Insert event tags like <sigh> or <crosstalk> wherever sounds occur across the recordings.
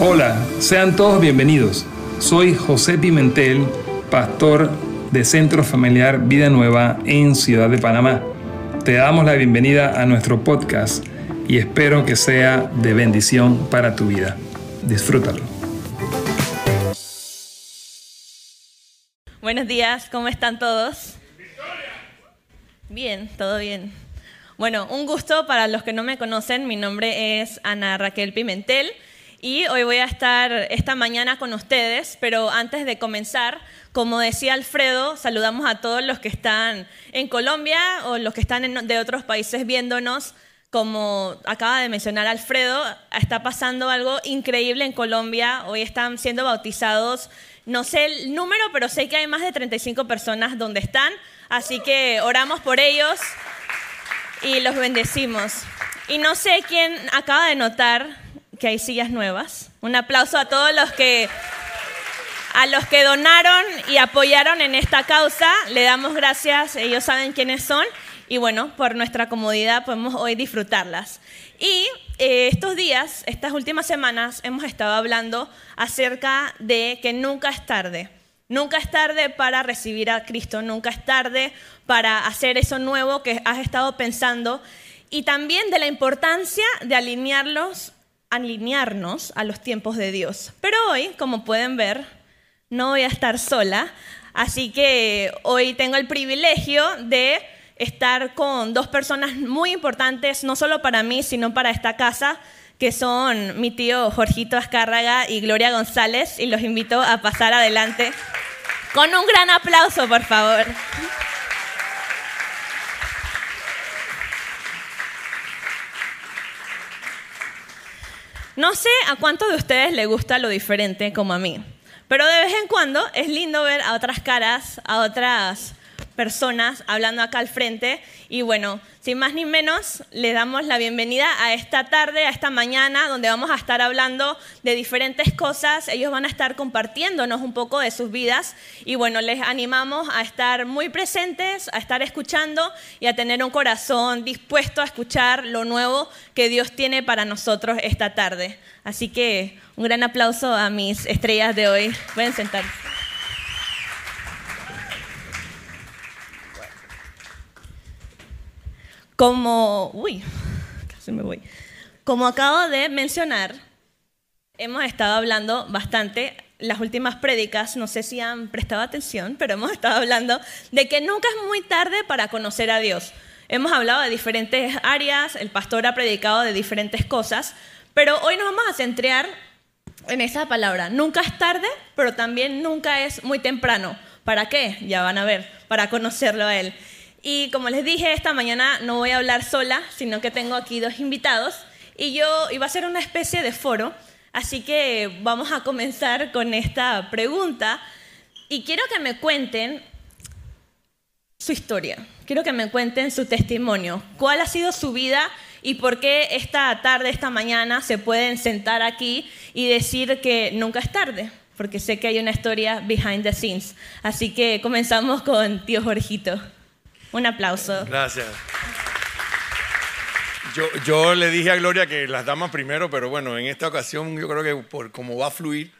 Hola, sean todos bienvenidos. Soy José Pimentel, pastor de Centro Familiar Vida Nueva en Ciudad de Panamá. Te damos la bienvenida a nuestro podcast y espero que sea de bendición para tu vida. Disfrútalo. Buenos días, ¿cómo están todos? Bien, todo bien. Bueno, un gusto para los que no me conocen. Mi nombre es Ana Raquel Pimentel. Y hoy voy a estar esta mañana con ustedes, pero antes de comenzar, como decía Alfredo, saludamos a todos los que están en Colombia o los que están de otros países viéndonos. Como acaba de mencionar Alfredo, está pasando algo increíble en Colombia. Hoy están siendo bautizados, no sé el número, pero sé que hay más de 35 personas donde están. Así que oramos por ellos y los bendecimos. Y no sé quién acaba de notar que hay sillas nuevas. Un aplauso a todos los que a los que donaron y apoyaron en esta causa. Le damos gracias, ellos saben quiénes son y bueno, por nuestra comodidad podemos hoy disfrutarlas. Y eh, estos días, estas últimas semanas, hemos estado hablando acerca de que nunca es tarde. Nunca es tarde para recibir a Cristo, nunca es tarde para hacer eso nuevo que has estado pensando y también de la importancia de alinearlos alinearnos a los tiempos de Dios. Pero hoy, como pueden ver, no voy a estar sola, así que hoy tengo el privilegio de estar con dos personas muy importantes, no solo para mí, sino para esta casa, que son mi tío Jorgito Azcárraga y Gloria González, y los invito a pasar adelante con un gran aplauso, por favor. No sé a cuántos de ustedes les gusta lo diferente como a mí, pero de vez en cuando es lindo ver a otras caras, a otras personas hablando acá al frente. Y bueno, sin más ni menos, le damos la bienvenida a esta tarde, a esta mañana, donde vamos a estar hablando de diferentes cosas. Ellos van a estar compartiéndonos un poco de sus vidas. Y bueno, les animamos a estar muy presentes, a estar escuchando y a tener un corazón dispuesto a escuchar lo nuevo que Dios tiene para nosotros esta tarde. Así que un gran aplauso a mis estrellas de hoy. Pueden sentarse. Como, uy, <laughs> casi me voy. Como acabo de mencionar, hemos estado hablando bastante las últimas prédicas, no sé si han prestado atención, pero hemos <laughs> estado hablando de que nunca es muy tarde para conocer a Dios. Hemos hablado de diferentes áreas, el pastor ha predicado de diferentes cosas, pero hoy nos vamos a centrar en esa palabra. Nunca es tarde, pero también nunca es muy temprano. ¿Para qué? Ya van a ver, para conocerlo a Él. Y como les dije, esta mañana no voy a hablar sola, sino que tengo aquí dos invitados. Y yo iba a hacer una especie de foro, así que vamos a comenzar con esta pregunta. Y quiero que me cuenten su historia, quiero que me cuenten su testimonio, cuál ha sido su vida y por qué esta tarde, esta mañana se pueden sentar aquí y decir que nunca es tarde, porque sé que hay una historia behind the scenes. Así que comenzamos con tío Jorgito. Un aplauso. Gracias. Yo, le dije a Gloria que las damas primero, pero bueno, en esta ocasión yo creo que por cómo va a fluir,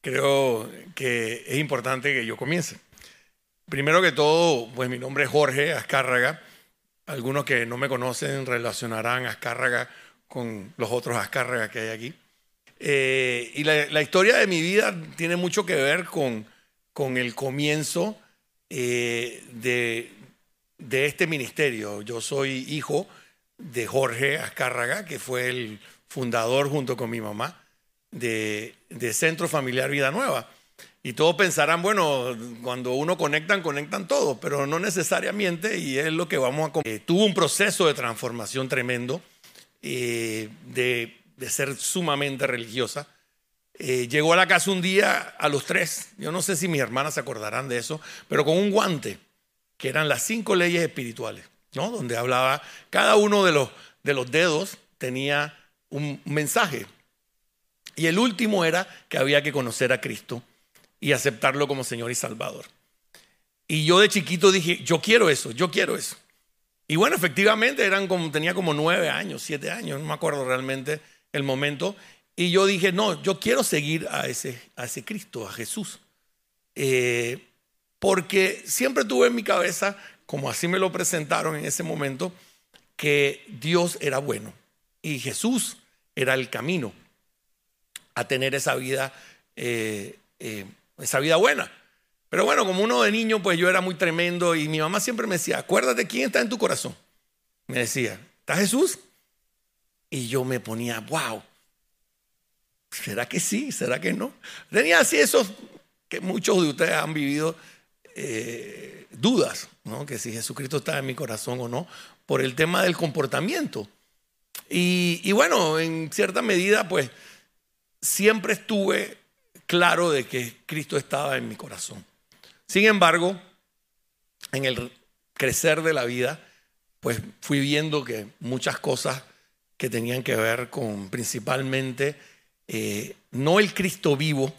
creo que es importante que yo comience. Primero que todo, pues mi nombre es Jorge Azcárraga. Algunos que no me conocen relacionarán Azcárraga con los otros Azcárraga que hay aquí. Eh, y la, historia de mi vida tiene mucho que ver con, con el comienzo eh, de, de este ministerio. Yo soy hijo de Jorge Azcárraga, que fue el fundador junto con mi mamá de, Centro Familiar Vida Nueva. Y todos pensarán, bueno, cuando uno conectan, conectan todos, pero no necesariamente, y es lo que vamos a... Eh, tuvo un proceso de transformación tremendo, eh, de, ser sumamente religiosa. Eh, llegó a la casa un día a los tres, yo no sé si mis hermanas se acordarán de eso, pero con un guante que eran las cinco leyes espirituales, ¿no? Donde hablaba, cada uno de los, de los dedos tenía un mensaje. Y el último era que había que conocer a Cristo y aceptarlo como Señor y Salvador. Y yo de chiquito dije, yo quiero eso, yo quiero eso. Y bueno, efectivamente eran como, tenía como nueve años, siete años, no me acuerdo realmente el momento. y yo dije, no, yo quiero seguir a ese, a ese Cristo, a Jesús. Eh, porque siempre tuve en mi cabeza, como así me lo presentaron en ese momento, que Dios era bueno y Jesús era el camino a tener esa vida, eh, eh, esa vida buena. Pero bueno, como uno de niño, pues yo era muy tremendo y mi mamá siempre me decía, acuérdate quién está en tu corazón. Me decía, ¿está Jesús? Y yo me ponía, wow, ¿será que sí? ¿Será que no? Tenía así esos que muchos de ustedes han vivido eh, dudas, ¿no? Que si Jesucristo está en mi corazón o no, por el tema del comportamiento. Y, bueno, en cierta medida, pues siempre estuve claro de que Cristo estaba en mi corazón. Sin embargo, en el crecer de la vida, pues fui viendo que muchas cosas que tenían que ver con principalmente eh, no el Cristo vivo,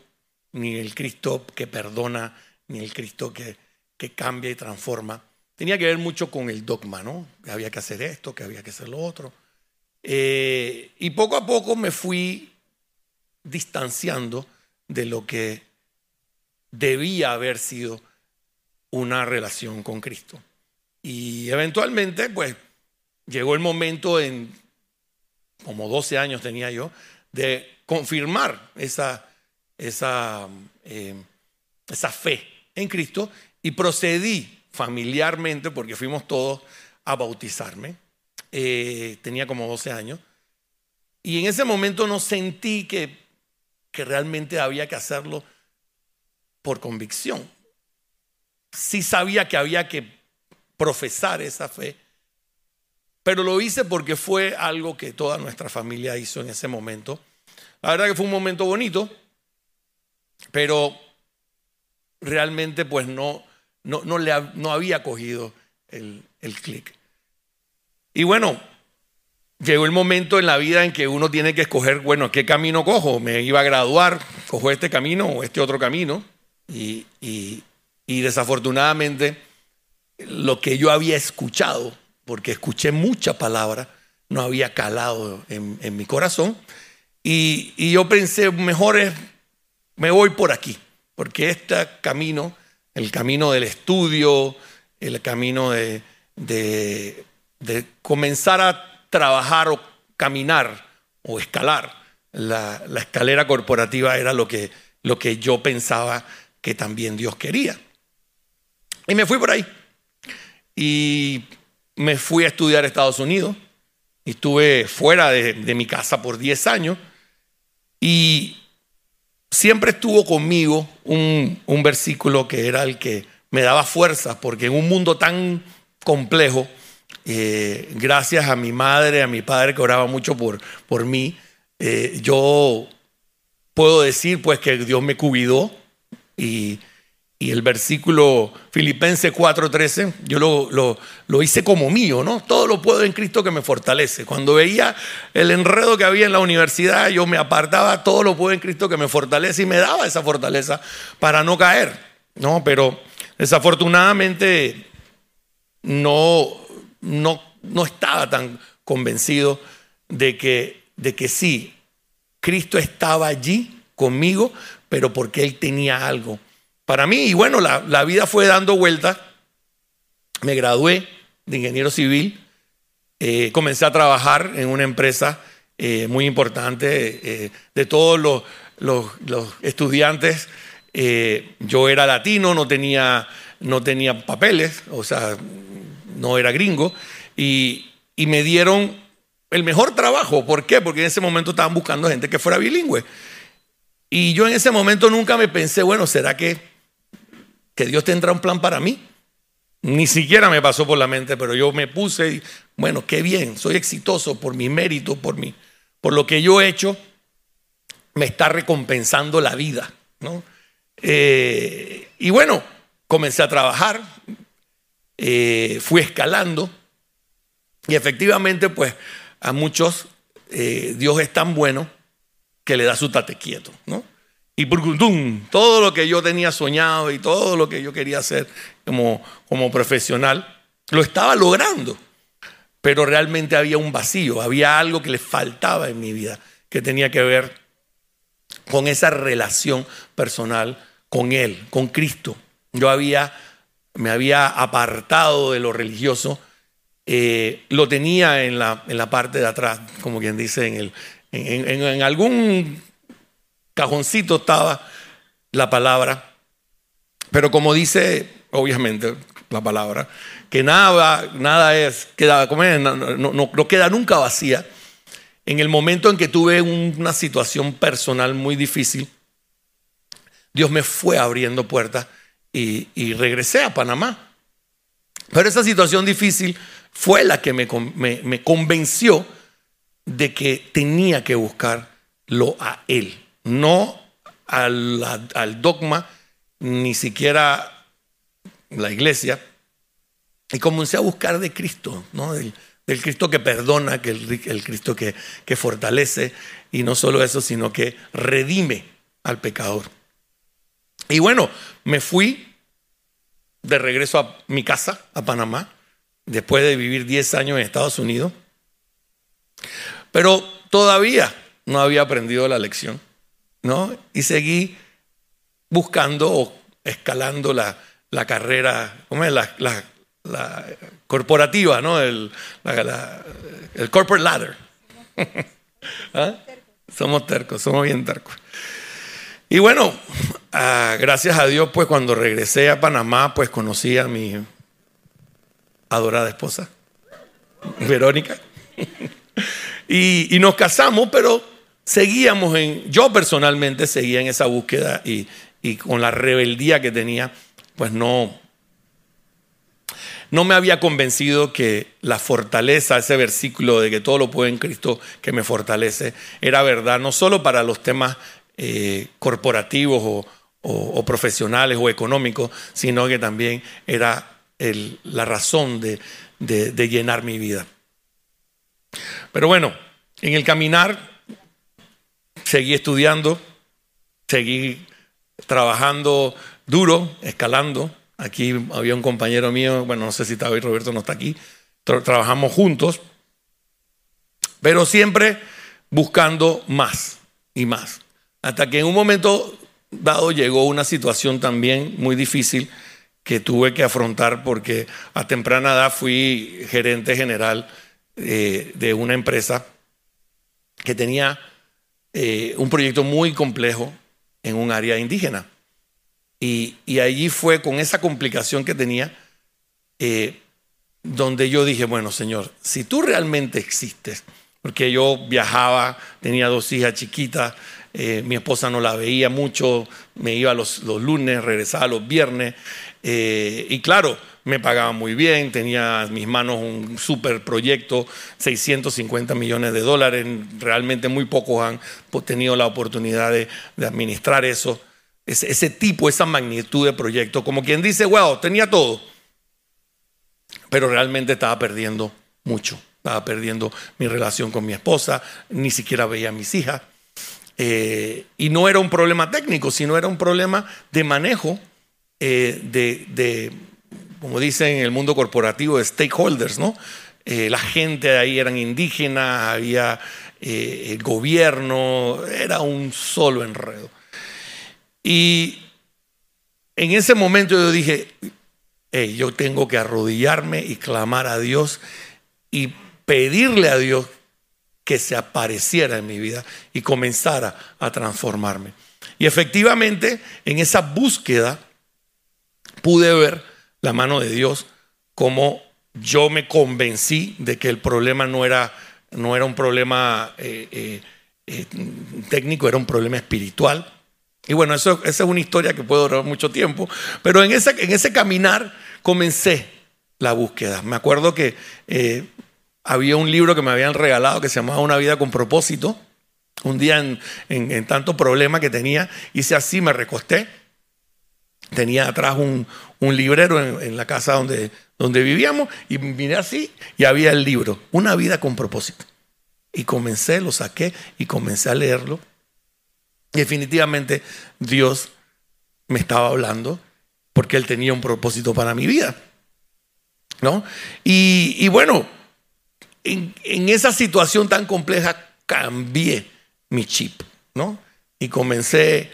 ni el Cristo que perdona, ni el Cristo que, que cambia y transforma. Tenía que ver mucho con el dogma, ¿no? Que había que hacer esto, que había que hacer lo otro. Eh, y poco a poco me fui distanciando de lo que debía haber sido una relación con Cristo. Y eventualmente, pues, llegó el momento en, como 12 años tenía yo, de confirmar esa, esa, eh, esa fe en Cristo y procedí familiarmente, porque fuimos todos a bautizarme. Eh, tenía como 12 años. Y en ese momento no sentí que, que realmente había que hacerlo por convicción. Sí sabía que había que profesar esa fe, pero lo hice porque fue algo que toda nuestra familia hizo en ese momento. La verdad que fue un momento bonito, pero realmente pues no, no, no, le, no había cogido el, el clic. Y bueno, llegó el momento en la vida en que uno tiene que escoger, bueno, ¿qué camino cojo? Me iba a graduar, cojo este camino o este otro camino. Y, y, desafortunadamente lo que yo había escuchado, porque escuché mucha palabra, no había calado en, en mi corazón. Y, y, yo pensé, mejor es, me voy por aquí, porque este camino, el camino del estudio, el camino de, comenzar a trabajar o caminar o escalar la, escalera corporativa era lo que, lo que yo pensaba que también Dios quería. Y me fui por ahí. Y me fui a estudiar a Estados Unidos. Y estuve fuera de, de mi casa por 10 años. Y siempre estuvo conmigo un, un, versículo que era el que me daba fuerzas, porque en un mundo tan complejo, eh, gracias a mi madre, a mi padre que oraba mucho por, por mí, eh, yo puedo decir pues que Dios me cuidó y, y el versículo Filipenses 4:13, yo lo, lo, lo, hice como mío, ¿no? Todo lo puedo en Cristo que me fortalece. Cuando veía el enredo que había en la universidad, yo me apartaba, todo lo puedo en Cristo que me fortalece y me daba esa fortaleza para no caer, ¿no? Pero desafortunadamente no, no, no estaba tan convencido de que, de que sí, Cristo estaba allí conmigo, pero porque Él tenía algo para mí. Y bueno, la, la vida fue dando vueltas. Me gradué de ingeniero civil. Eh, comencé a trabajar en una empresa eh, muy importante eh, de todos los, los, los estudiantes. Eh, yo era latino, no tenía, no tenía papeles, o sea, no era gringo. Y, y me dieron el mejor trabajo. ¿Por qué? Porque en ese momento estaban buscando gente que fuera bilingüe. Y yo en ese momento nunca me pensé, bueno, ¿será que, que Dios tendrá un plan para mí? Ni siquiera me pasó por la mente, pero yo me puse, y, bueno, qué bien, soy exitoso por mi mérito, por, mi, por lo que yo he hecho, me está recompensando la vida, ¿no? Eh, y bueno, comencé a trabajar, eh, fui escalando y efectivamente, pues a muchos eh, Dios es tan bueno que le da su tate quieto, ¿no? Y burgundum, todo lo que yo tenía soñado y todo lo que yo quería hacer como, como profesional, lo estaba logrando. Pero realmente había un vacío, había algo que le faltaba en mi vida, que tenía que ver con esa relación personal con Él, con Cristo. Yo había, me había apartado de lo religioso, eh, lo tenía en la, en la parte de atrás, como quien dice, en, el, en algún cajoncito estaba la palabra, pero como dice, obviamente, la palabra, que nada, nada es, queda, no, no, no, queda nunca vacía. En el momento en que tuve una situación personal muy difícil, Dios me fue abriendo puertas y, regresé a Panamá. Pero esa situación difícil fue la que me, me convenció de que tenía que buscarlo a Él, no al, al dogma, ni siquiera la iglesia, y comencé a buscar de Cristo, ¿no? del, Cristo que perdona, que el, Cristo que, que fortalece, y no solo eso, sino que redime al pecador. Y bueno, me fui de regreso a mi casa, a Panamá, después de vivir 10 años en Estados Unidos. Pero todavía no había aprendido la lección, Y seguí buscando o escalando la, la carrera, ¿cómo es? La, la, corporativa, ¿no? El, el corporate ladder. <laughs> ¿Ah? Somos tercos, somos bien tercos. Y bueno, ah, gracias a Dios, pues cuando regresé a Panamá, pues conocí a mi adorada esposa, Verónica. <laughs> y, nos casamos, pero seguíamos en, yo personalmente seguía en esa búsqueda y, y con la rebeldía que tenía, pues no, no me había convencido que la fortaleza, ese versículo de que todo lo puede en Cristo que me fortalece, era verdad, no solo para los temas eh, corporativos o, profesionales o económicos, sino que también era la razón de, de llenar mi vida. Pero bueno, en el caminar seguí estudiando, seguí trabajando duro, escalando, Aquí había un compañero mío, bueno, no sé si hoy, Roberto no está aquí, trabajamos juntos, pero siempre buscando más y más. Hasta que en un momento dado llegó una situación también muy difícil que tuve que afrontar porque a temprana edad fui gerente general eh, de una empresa que tenía eh, un proyecto muy complejo en un área indígena. Y, allí fue con esa complicación que tenía, eh, donde yo dije, bueno, Señor, si tú realmente existes, porque yo viajaba, tenía dos hijas chiquitas, eh, mi esposa no la veía mucho, me iba los, los lunes, regresaba los viernes, eh, y claro, me pagaba muy bien, tenía en mis manos un super proyecto, 650 millones de dólares, realmente muy pocos han tenido la oportunidad de administrar eso ese, tipo, esa magnitud de proyecto, como quien dice, wow, tenía todo, pero realmente estaba perdiendo mucho, estaba perdiendo mi relación con mi esposa, ni siquiera veía a mis hijas. Eh, y no era un problema técnico, sino era un problema de manejo eh, de, como dicen en el mundo corporativo, de stakeholders, ¿no? Eh, la gente de ahí eran indígenas, había el gobierno, era un solo enredo. Y en ese momento yo dije, yo tengo que arrodillarme y clamar a Dios y pedirle a Dios que se apareciera en mi vida y comenzara a transformarme. Y efectivamente, en esa búsqueda pude ver la mano de Dios como yo me convencí de que el problema no era, no era un problema eh, eh, eh, técnico, era un problema espiritual. Y bueno, eso, esa es una historia que puede durar mucho tiempo, pero en ese, en ese caminar comencé la búsqueda. Me acuerdo que había un libro que me habían regalado que se llamaba Una vida con propósito. Un día en, en, tanto problema que tenía, hice así, me recosté. Tenía atrás un, librero en, en, la casa donde, donde vivíamos y miré así y había el libro, Una vida con propósito. Y comencé, lo saqué y comencé a leerlo definitivamente Dios me estaba hablando porque Él tenía un propósito para mi vida. ¿No? Y, bueno, en, esa situación tan compleja cambié mi chip, ¿no? y comencé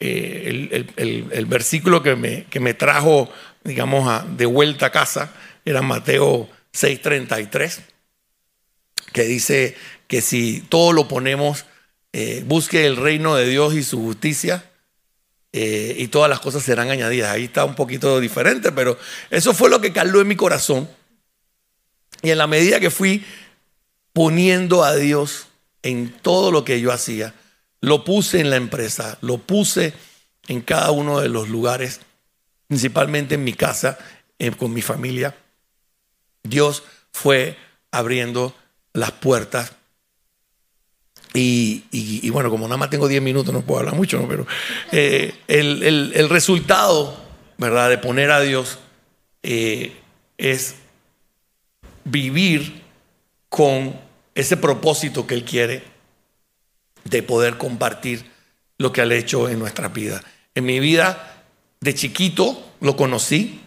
eh, el, versículo que me, que me trajo, digamos, de vuelta a casa, era Mateo 6:33, que dice que si todo lo ponemos, eh, busque el reino de Dios y su justicia, eh, y todas las cosas serán añadidas. Ahí está un poquito diferente, pero eso fue lo que caló en mi corazón. Y en la medida que fui poniendo a Dios en todo lo que yo hacía, lo puse en la empresa, lo puse en cada uno de los lugares, principalmente en mi casa, eh, con mi familia. Dios fue abriendo las puertas y, bueno, como nada más tengo 10 minutos, no puedo hablar mucho, pero eh, el, resultado, ¿verdad?, de poner a Dios eh, es vivir con ese propósito que Él quiere de poder compartir lo que ha hecho en nuestra vida. En mi vida, de chiquito, lo conocí,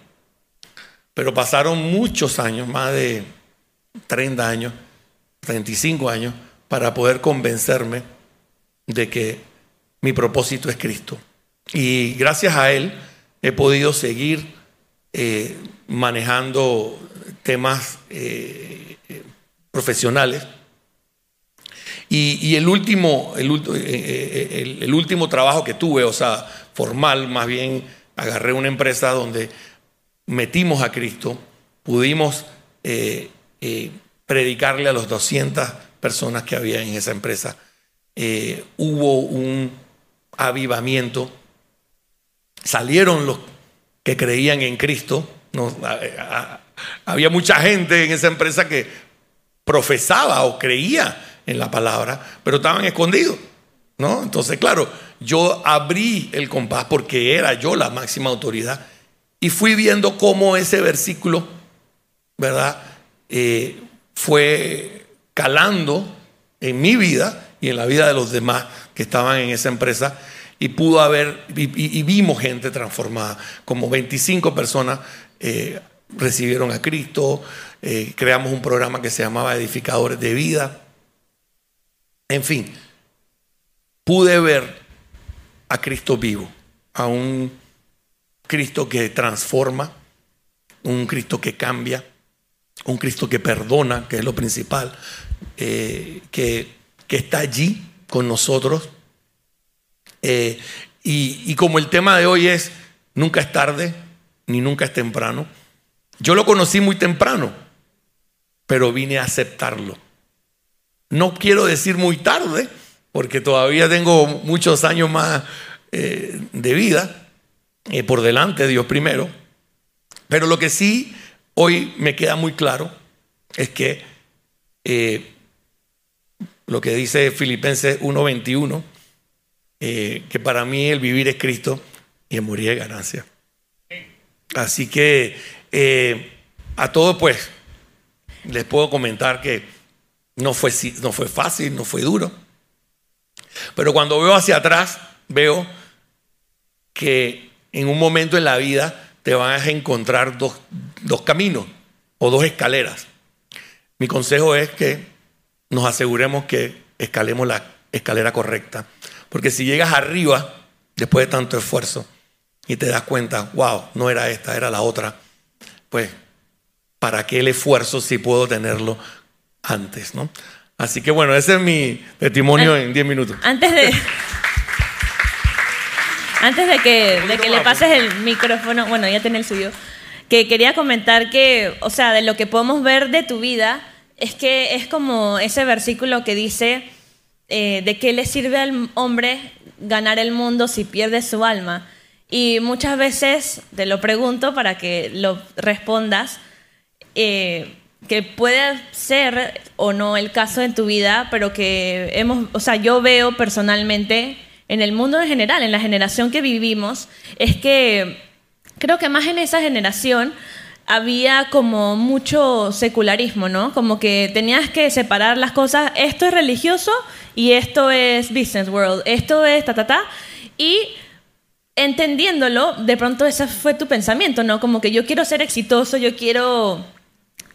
pero pasaron muchos años, más de 30 años, 35 años, para poder convencerme de que mi propósito es Cristo. Y gracias a Él he podido seguir eh, manejando temas eh, profesionales. Y, el, último, eh, el, último trabajo que tuve, o sea, formal, más bien agarré una empresa donde metimos a Cristo, pudimos predicarle a los 200 personas que había en esa empresa. Eh, hubo un avivamiento, salieron los que creían en Cristo. No, había mucha gente en esa empresa que profesaba o creía en la palabra, pero estaban escondidos. ¿no? Entonces, claro, yo abrí el compás porque era yo la máxima autoridad y fui viendo cómo ese versículo, ¿verdad? Eh, fue calando en mi vida y en la vida de los demás que estaban en esa empresa y pudo haber, y, vimos gente transformada, como 25 personas eh, recibieron a Cristo, eh, creamos un programa que se llamaba Edificadores de Vida, en fin, pude ver a Cristo vivo, a un Cristo que transforma, un Cristo que cambia, un Cristo que perdona, que es lo principal, eh, que, está allí con nosotros. Eh, y, como el tema de hoy es, nunca es tarde, ni nunca es temprano, yo lo conocí muy temprano, pero vine a aceptarlo. No quiero decir muy tarde, porque todavía tengo muchos años más eh, de vida por delante, Dios primero. Pero lo que sí hoy me queda muy claro es que eh, lo que dice Filipenses 1:21, eh, que para mí el vivir es Cristo y el morir es ganancia. Así que eh, a todos pues les puedo comentar que no fue, no fue fácil, no fue duro. Pero cuando veo hacia atrás, veo que en un momento en la vida te vas a encontrar dos, dos caminos o dos escaleras. Mi consejo es que nos aseguremos que escalemos la escalera correcta. Porque si llegas arriba, después de tanto esfuerzo, y te das cuenta, wow, no era esta, era la otra, pues, ¿para qué el esfuerzo si puedo tenerlo antes? ¿no? Así que bueno, ese es mi testimonio en 10 minutos. Antes de... <laughs> Antes de que, de que le pases el micrófono, bueno, ya tenés el suyo, que quería comentar que, o sea, de lo que podemos ver de tu vida, es que es como ese versículo que dice, eh, ¿de qué le sirve al hombre ganar el mundo si pierde su alma? Y muchas veces te lo pregunto para que lo respondas, eh, que puede ser o no el caso en tu vida, pero que hemos, o sea, yo veo personalmente en el mundo en general, en la generación que vivimos, es que creo que más en esa generación había como mucho secularismo, ¿no? Como que tenías que separar las cosas, esto es religioso y esto es business world, esto es ta, ta, ta. Y entendiéndolo, de pronto ese fue tu pensamiento, ¿no? Como que yo quiero ser exitoso, yo quiero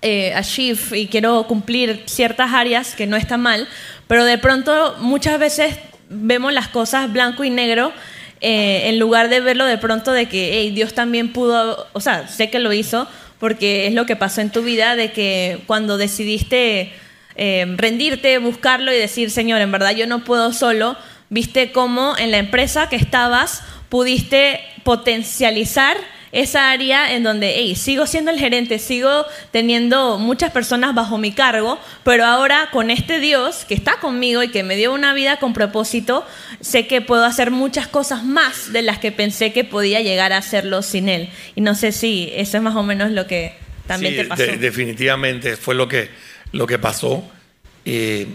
eh, achieve y quiero cumplir ciertas áreas que no está mal, pero de pronto muchas veces vemos las cosas blanco y negro eh, en lugar de verlo de pronto de que Dios también pudo, o sea, sé que lo hizo porque es lo que pasó en tu vida, de que cuando decidiste eh, rendirte, buscarlo y decir, Señor, en verdad yo no puedo solo, viste cómo en la empresa que estabas pudiste potencializar esa área en donde, hey, sigo siendo el gerente, sigo teniendo muchas personas bajo mi cargo, pero ahora con este Dios que está conmigo y que me dio una vida con propósito, sé que puedo hacer muchas cosas más de las que pensé que podía llegar a hacerlo sin Él. Y no sé si eso es más o menos lo que también te pasó. definitivamente fue lo que, lo que pasó. Eh,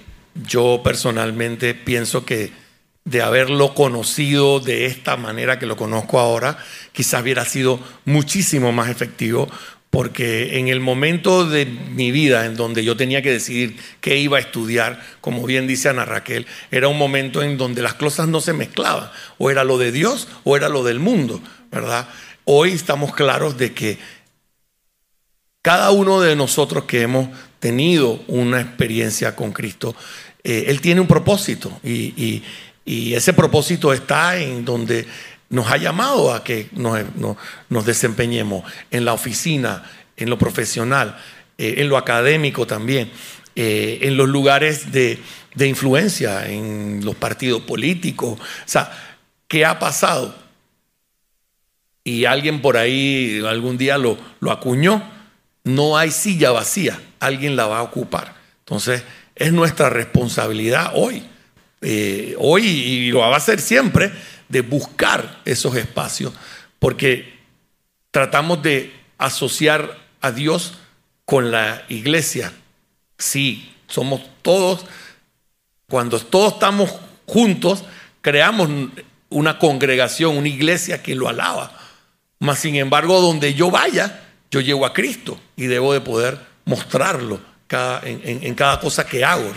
yo personalmente pienso que de haberlo conocido de esta manera que lo conozco ahora, quizás hubiera sido muchísimo más efectivo, porque en el momento de mi vida en donde yo tenía que decidir qué iba a estudiar, como bien dice Ana Raquel, era un momento en donde las cosas no se mezclaban, o era lo de Dios o era lo del mundo, ¿verdad? Hoy estamos claros de que cada uno de nosotros que hemos tenido una experiencia con Cristo, eh, Él tiene un propósito y y ese propósito está en donde nos ha llamado a que nos, desempeñemos en la oficina, en lo profesional, eh, en lo académico también, eh, en los lugares de, influencia, en los partidos políticos. O sea, ¿qué ha pasado? Y alguien por ahí algún día lo, lo acuñó, no hay silla vacía, alguien la va a ocupar. Entonces, es nuestra responsabilidad hoy eh, hoy y lo va a hacer siempre, de buscar esos espacios, porque tratamos de asociar a Dios con la iglesia. Sí, somos todos, cuando todos estamos juntos, creamos una congregación, una iglesia que lo alaba. Mas, sin embargo, donde yo vaya, yo llevo a Cristo y debo de poder mostrarlo en, cada cosa que hago.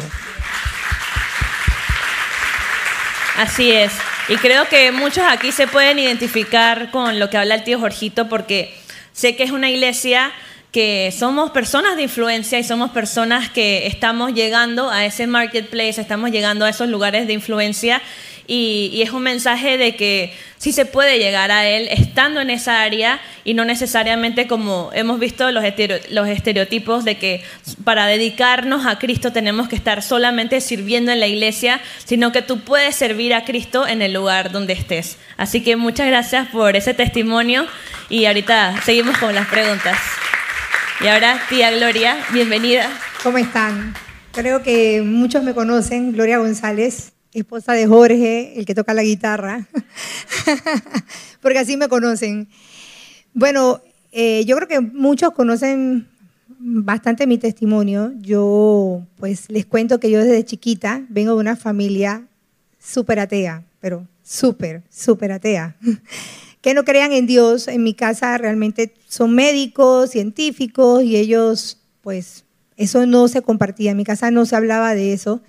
Así es. Y creo que muchos aquí se pueden identificar con lo que habla el tío Jorgito porque sé que es una iglesia que somos personas de influencia y somos personas que estamos llegando a ese marketplace, estamos llegando a esos lugares de influencia y, es un mensaje de que sí se puede llegar a Él estando en esa área y no necesariamente como hemos visto los, los estereotipos de que para dedicarnos a Cristo tenemos que estar solamente sirviendo en la iglesia, sino que tú puedes servir a Cristo en el lugar donde estés. Así que muchas gracias por ese testimonio y ahorita seguimos con las preguntas. Y ahora, tía Gloria, bienvenida. ¿Cómo están? Creo que muchos me conocen, Gloria González esposa de Jorge, el que toca la guitarra, <laughs> porque así me conocen. Bueno, eh, yo creo que muchos conocen bastante mi testimonio. Yo, pues, les cuento que yo desde chiquita vengo de una familia súper atea, pero súper, súper atea. <laughs> que no crean en Dios. En mi casa realmente son médicos, científicos, y ellos, pues, eso no se compartía. En mi casa no se hablaba de eso.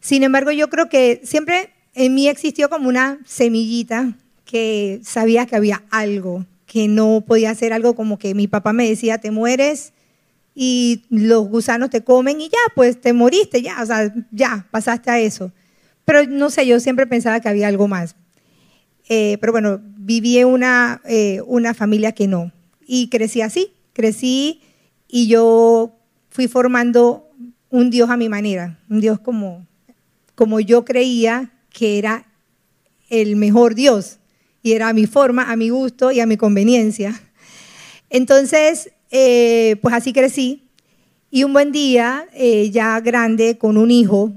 Sin embargo, yo creo que siempre en mí existió como una semillita que sabía que había algo, que no podía ser algo como que mi papá me decía, te mueres y los gusanos te comen y ya, pues te moriste, ya, o sea, ya, pasaste a eso. Pero no sé, yo siempre pensaba que había algo más. Eh, pero bueno, viví en una, eh, una familia que no. Y crecí así, crecí y yo fui formando un Dios a mi manera, un Dios como, como yo creía que era el mejor Dios y era a mi forma, a mi gusto y a mi conveniencia. Entonces, eh, pues así crecí y un buen día, eh, ya grande, con un hijo,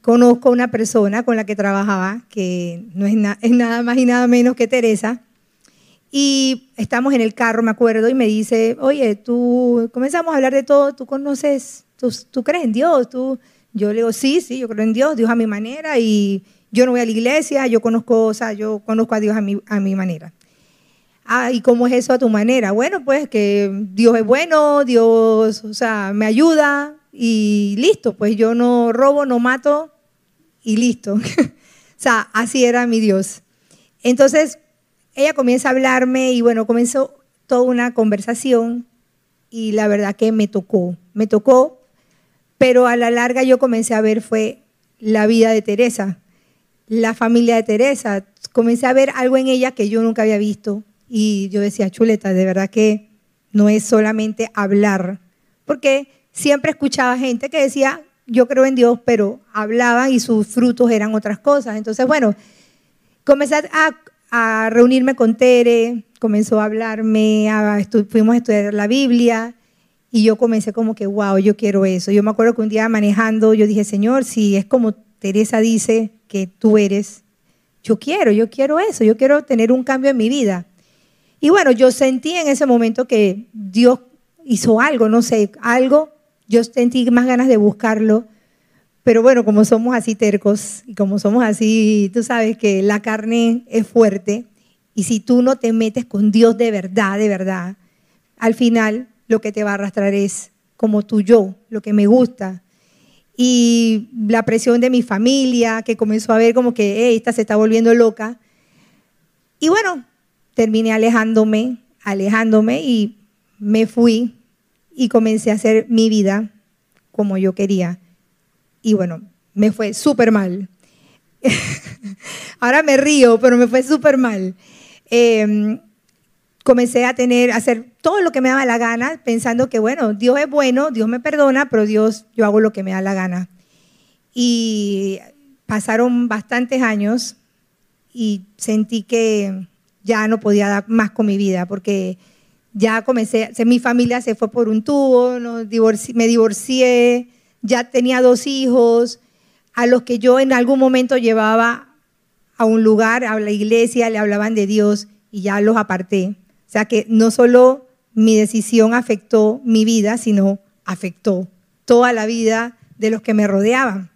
conozco a una persona con la que trabajaba, que no es, es, nada más y nada menos que Teresa, y estamos en el carro, me acuerdo, y me dice, oye, tú, comenzamos a hablar de todo, tú conoces, tú, tú crees en Dios, tú, yo le digo, sí, sí, yo creo en Dios, Dios a mi manera y yo no voy a la iglesia, yo conozco, o sea, yo conozco a Dios a mi, a mi manera. Ah, ¿y cómo es eso a tu manera? Bueno, pues que Dios es bueno, Dios, o sea, me ayuda y listo, pues yo no robo, no mato y listo. <laughs> o sea, así era mi Dios. Entonces, ella comienza a hablarme y bueno, comenzó toda una conversación y la verdad que me tocó, me tocó pero a la larga yo comencé a ver fue la vida de Teresa. la familia de Teresa. Comencé a ver algo en ella que yo nunca había visto. Y yo decía, chuleta, de verdad que no es solamente hablar. Porque siempre escuchaba gente que decía, yo creo en Dios, pero hablaban y sus frutos eran otras cosas. Entonces, bueno, comencé a, a reunirme con Tere, comenzó a hablarme, fuimos a estudiar la Biblia y yo comencé como que, wow, yo quiero eso. Yo me acuerdo que un día manejando, yo dije, Señor, si es como Teresa dice que tú eres, yo quiero, yo quiero eso, yo quiero tener un cambio en mi vida. Y bueno, yo sentí en ese momento que Dios hizo algo, no sé, algo, yo sentí más ganas de buscarlo, pero bueno, como somos así tercos y como somos así, tú sabes que la carne es fuerte y si tú no te metes con Dios de verdad, de verdad, al final lo que te va a arrastrar es como tu yo, lo que me gusta. Y la presión de mi familia, que comenzó a ver como que esta se está volviendo loca. Y bueno, terminé alejándome, alejándome y me fui y comencé a hacer mi vida como yo quería. Y bueno, me fue súper mal. <laughs> Ahora me río, pero me fue súper mal. Em, comencé a tener, a hacer todo lo que me daba la gana, pensando que, bueno, Dios es bueno, Dios me perdona, pero Dios, yo hago lo que me da la gana. Y pasaron bastantes años y sentí que ya no podía dar más con mi vida, porque ya comencé, mi familia se fue por un tubo, me divorcié, ya tenía dos hijos, a los que yo en algún momento llevaba a un lugar, a la iglesia, le hablaban de Dios y ya los aparté. O sea que no solo mi decisión afectó mi vida, sino afectó toda la vida de los que me rodeaban.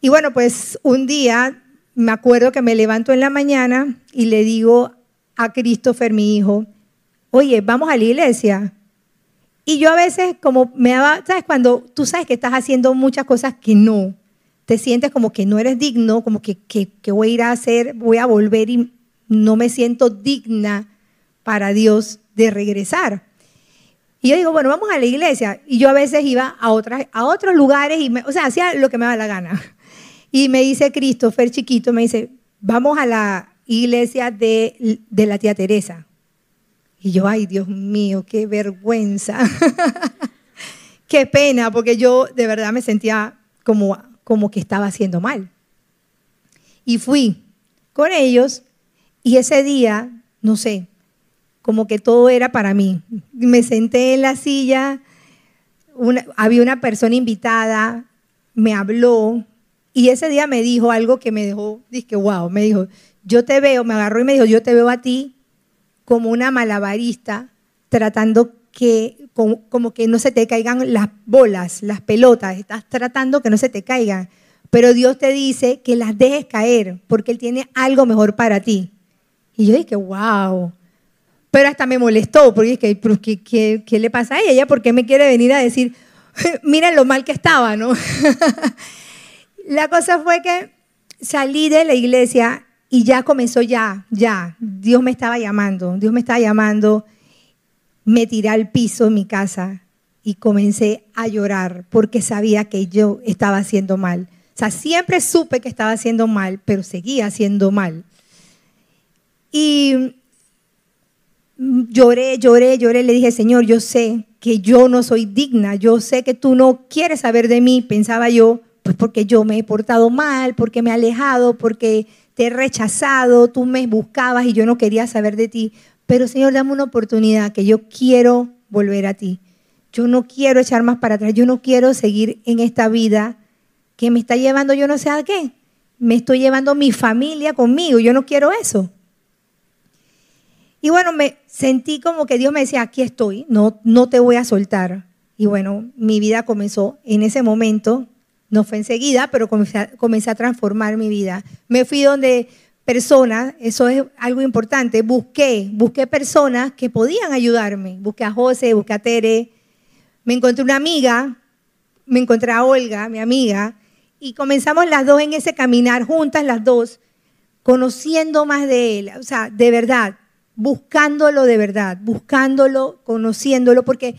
Y bueno, pues un día me acuerdo que me levanto en la mañana y le digo a Christopher, mi hijo, oye, vamos a la iglesia. Y yo a veces como me daba, ¿sabes? Cuando tú sabes que estás haciendo muchas cosas que no, te sientes como que no eres digno, como que, que, que voy a ir a hacer, voy a volver y no me siento digna para Dios de regresar. Y yo digo, bueno, vamos a la iglesia. Y yo a veces iba a, otras, a otros lugares, y o sea, hacía lo que me daba la gana. <laughs> Y me dice Christopher, chiquito, me dice, vamos a la iglesia de, de la tía Teresa. Y yo, ay, Dios mío, qué vergüenza. <laughs> qué pena, porque yo de verdad me sentía como, como que estaba haciendo mal. Y fui con ellos y ese día, no sé, como que todo era para mí. Me senté en la silla, había una persona invitada, me habló y ese día me dijo algo que me dejó, dije, wow, me dijo, yo te veo, me agarró y me dijo, yo te veo a ti como una malabarista tratando que, como, que no se te caigan las bolas, las pelotas, estás tratando que no se te caigan, pero Dios te dice que las dejes caer porque Él tiene algo mejor para ti. Y yo dije, wow. Pero hasta me molestó, porque ¿qué, qué, qué le pasa a ella? ¿Por qué me quiere venir a decir, <laughs> miren lo mal que estaba, no? <laughs> la cosa fue que salí de la iglesia y ya comenzó ya, ya. Dios me estaba llamando, Dios me estaba llamando. Me tiré al piso en mi casa y comencé a llorar porque sabía que yo estaba haciendo mal. O sea, siempre supe que estaba haciendo mal, pero seguía haciendo mal. Y lloré, lloré, lloré. Le dije, Señor, yo sé que yo no soy digna, yo sé que tú no quieres saber de mí, pensaba yo, pues porque yo me he portado mal, porque me he alejado, porque te he rechazado, tú me buscabas y yo no quería saber de ti. Pero Señor, dame una oportunidad que yo quiero volver a ti. Yo no quiero echar más para atrás, yo no quiero seguir en esta vida que me está llevando yo no sé a qué. Me estoy llevando mi familia conmigo, yo no quiero eso. Y bueno, me sentí como que Dios me decía, aquí estoy, no, no te voy a soltar. Y bueno, mi vida comenzó en ese momento no fue enseguida, pero comencé a, transformar mi vida. Me fui donde personas, eso es algo importante, busqué, busqué personas que podían ayudarme. Busqué a José, busqué a Tere, me encontré una amiga, me encontré a Olga, mi amiga, y comenzamos las dos en ese caminar, juntas las dos, conociendo más de él, o sea, de verdad, buscándolo de verdad, buscándolo, conociéndolo, porque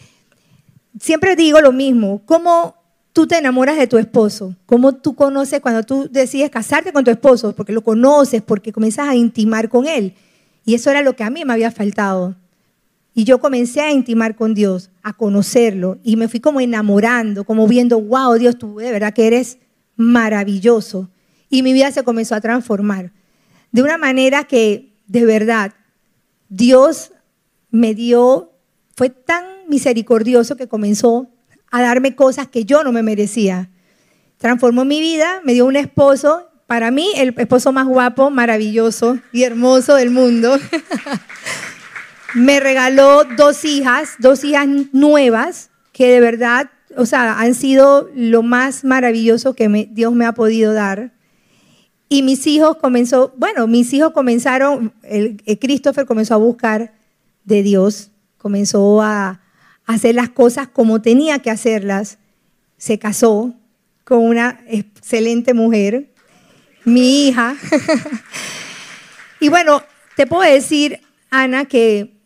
siempre digo lo mismo, ¿cómo tú te enamoras de tu esposo? ¿Cómo tú conoces cuando tú decides casarte con tu esposo? Porque lo conoces, porque comienzas a intimar con él. Y eso era lo que a mí me había faltado. Y yo comencé a intimar con Dios, a conocerlo, y me fui como enamorando, como viendo, wow, Dios, tú de verdad que eres maravilloso. Y mi vida se comenzó a transformar. De una manera que, de verdad, Dios me dio, fue tan misericordioso que comenzó a darme cosas que yo no me merecía. Transformó mi vida, me dio un esposo, para mí el esposo más guapo, maravilloso y hermoso del mundo. <laughs> me regaló dos hijas, dos hijas nuevas, que de verdad, o sea, han sido lo más maravilloso que Dios me ha podido dar. Y mis hijos comenzó, bueno, mis hijos comenzaron, Christopher comenzó a buscar de Dios, comenzó a, hacer las cosas como tenía que hacerlas. Se casó con una excelente mujer, mi hija. <laughs> y bueno, te puedo decir, Ana, que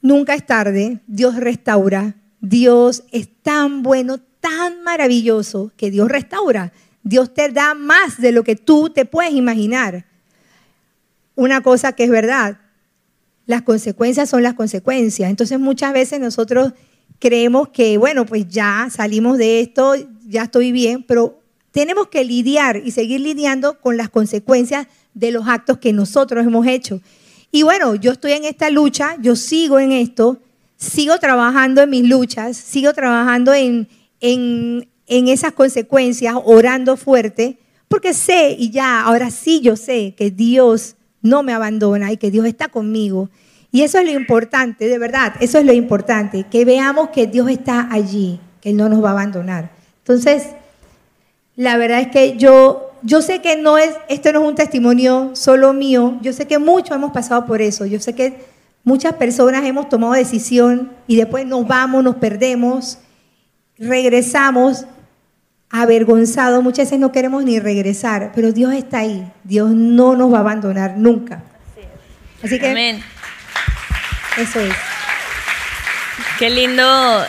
nunca es tarde, Dios restaura, Dios es tan bueno, tan maravilloso que Dios restaura. Dios te da más de lo que tú te puedes imaginar. Una cosa que es verdad, las consecuencias son las consecuencias. Entonces muchas veces nosotros creemos que, bueno, pues ya salimos de esto, ya estoy bien, pero tenemos que lidiar y seguir lidiando con las consecuencias de los actos que nosotros hemos hecho. Y bueno, yo estoy en esta lucha, yo sigo en esto, sigo trabajando en mis luchas, sigo trabajando en, en, en esas consecuencias, orando fuerte, porque sé y ya, ahora sí yo sé que Dios no me abandona y que Dios está conmigo. Y eso es lo importante, de verdad, eso es lo importante, que veamos que Dios está allí, que no nos va a abandonar. Entonces, la verdad es que yo, yo sé que no es, esto no es un testimonio solo mío, yo sé que muchos hemos pasado por eso, yo sé que muchas personas hemos tomado decisión y después nos vamos, nos perdemos, regresamos avergonzados, muchas veces no queremos ni regresar, pero Dios está ahí, Dios no nos va a abandonar nunca. Así que Amén. eso es. Qué lindo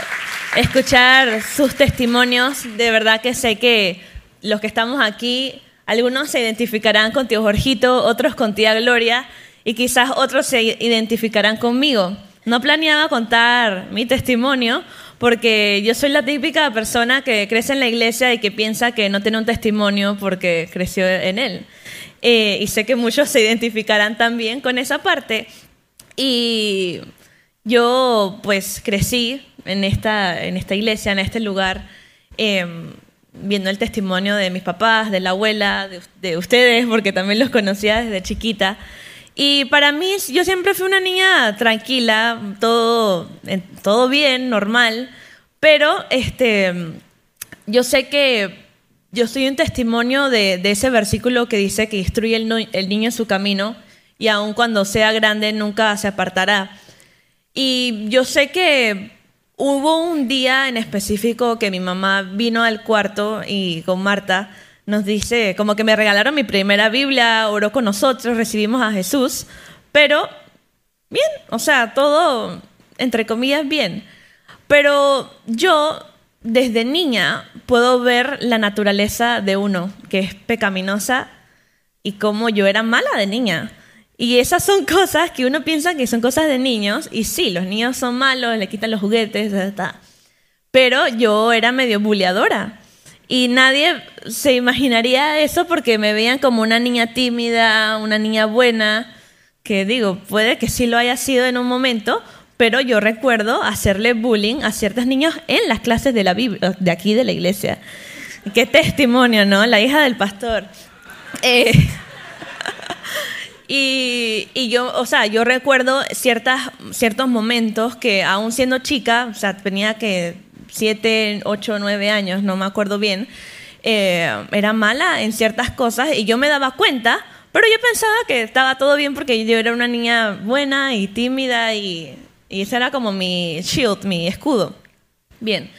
escuchar sus testimonios, de verdad que sé que los que estamos aquí, algunos se identificarán con tío Jorgito, otros con tía Gloria y quizás otros se identificarán conmigo. No planeaba contar mi testimonio porque yo soy la típica persona que crece en la iglesia y que piensa que no tiene un testimonio porque creció en él. Eh, y sé que muchos se identificarán también con esa parte. Y yo pues crecí en esta, en esta iglesia, en este lugar, em, viendo el testimonio de mis papás, de la abuela, de, de ustedes, porque también los conocía desde chiquita. Y para mí, yo siempre fui una niña tranquila, todo, todo bien, normal, pero este, yo sé que yo soy un testimonio de, ese versículo que dice que instruye el, el niño en su camino y aun cuando sea grande nunca se apartará. Y yo sé que hubo un día en específico que mi mamá vino al cuarto y con Marta nos dice, como que me regalaron mi primera Biblia, oró con nosotros, recibimos a Jesús, pero bien, o sea, todo entre comillas bien. Pero yo desde niña puedo ver la naturaleza de uno, que es pecaminosa, y cómo yo era mala de niña. Y esas son <laughs> cosas que uno piensa que son cosas de niños, y sí, los niños son malos, le quitan los juguetes, pero yo era medio buleadora. Y nadie se imaginaría eso porque me veían como una niña tímida, una niña buena, que digo, puede que sí lo haya sido en un momento, pero yo recuerdo hacerle bullying a ciertos niños en las clases de la Biblia, de aquí de la iglesia. Qué testimonio, ¿no? La hija del pastor. Eh, <laughs> y, y, yo, o sea, yo recuerdo ciertas, ciertos momentos que aún siendo chica, o sea, tenía que siete, ocho, nueve años, no me acuerdo bien, eh, era mala en ciertas cosas y yo me daba cuenta, pero yo pensaba que estaba todo bien porque yo era una niña buena y tímida y, y ese era como mi shield, mi escudo. Bien.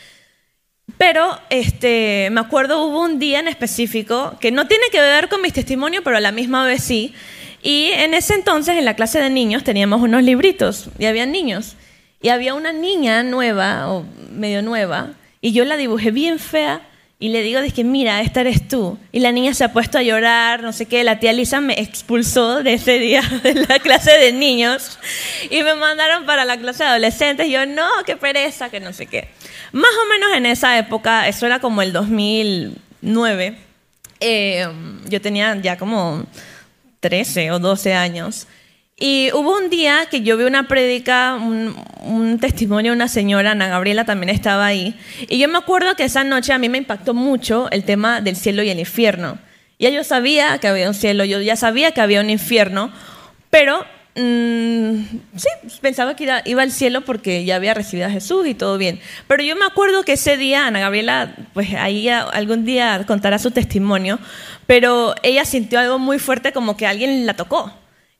Pero este, me acuerdo hubo un día en específico que no tiene que ver con mis testimonios, pero a la misma vez sí. Y en ese entonces, en la clase de niños, teníamos unos libritos y había niños. Y había una niña nueva, o medio nueva, Y yo la dibujé bien fea y le digo, dije, mira, esta eres tú. Y la niña se ha puesto a llorar, no sé qué. La tía Lisa me expulsó de ese día <laughs> de la clase de niños y me mandaron para la clase de adolescentes. Yo, no, qué pereza, que no sé qué. Más o menos en esa época, eso era como el 2009, eh, yo tenía ya como 13 o 12 años. Y hubo un día que yo vi una prédica, un, testimonio de una señora, Ana Gabriela también estaba ahí. Y yo me acuerdo que esa noche a mí me impactó mucho el tema del cielo y el infierno. Ya yo sabía que había un cielo, yo ya sabía que había un infierno, pero mm, sí, pensaba que iba, al cielo porque ya había recibido a Jesús y todo bien. Pero yo me acuerdo que ese día, Ana Gabriela, pues ahí algún día contará su testimonio, pero ella sintió algo muy fuerte como que alguien la tocó.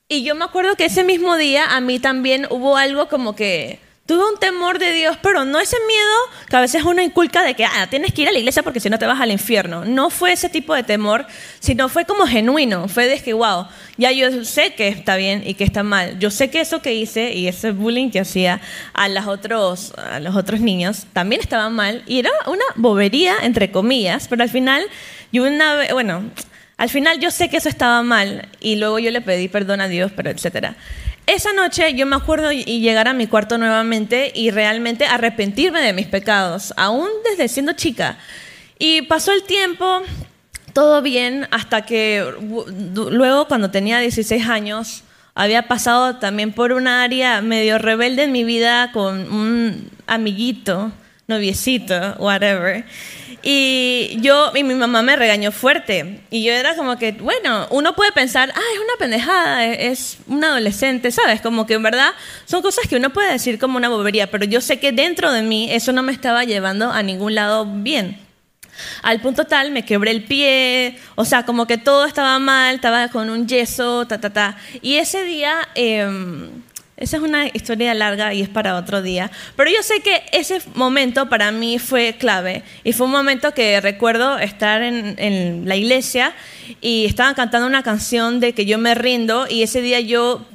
Y yo me acuerdo que ese mismo día a mí también hubo algo como que tuve un temor de Dios, pero no ese miedo que a veces uno inculca de que ah, tienes que ir a la iglesia porque si no te vas al infierno. No fue ese tipo de temor, sino fue como genuino. Fue de que, wow, ya yo sé que está bien y que está mal. Yo sé que eso que hice y ese bullying que hacía a, otros, a los otros niños también estaba mal y era una bobería, entre comillas, pero al final, yo una vez, bueno al final yo sé que eso estaba mal y luego yo le pedí perdón a Dios, pero etcétera. Esa noche yo me acuerdo y llegar a mi cuarto nuevamente y realmente arrepentirme de mis pecados, aún desde siendo chica. Y pasó el tiempo, todo bien, hasta que luego cuando tenía 16 años había pasado también por un área medio rebelde en mi vida con un amiguito, noviecito, whatever. Y yo, y mi mamá me regañó fuerte. Y yo era como que, bueno, uno puede pensar, ah, es una pendejada, es un adolescente, ¿sabes? Como que en verdad son cosas que uno puede decir como una bobería, pero yo sé que dentro de mí eso no me estaba llevando a ningún lado bien. Al punto tal, me quebré el pie, o sea, como que todo estaba mal, estaba con un yeso, ta, ta, ta. Y ese día... Eh, esa es una historia larga y es para otro día. Pero yo sé que ese momento para mí fue clave. Y fue un momento que recuerdo estar en, la iglesia y estaban cantando una canción de que yo me rindo. Y ese día yo,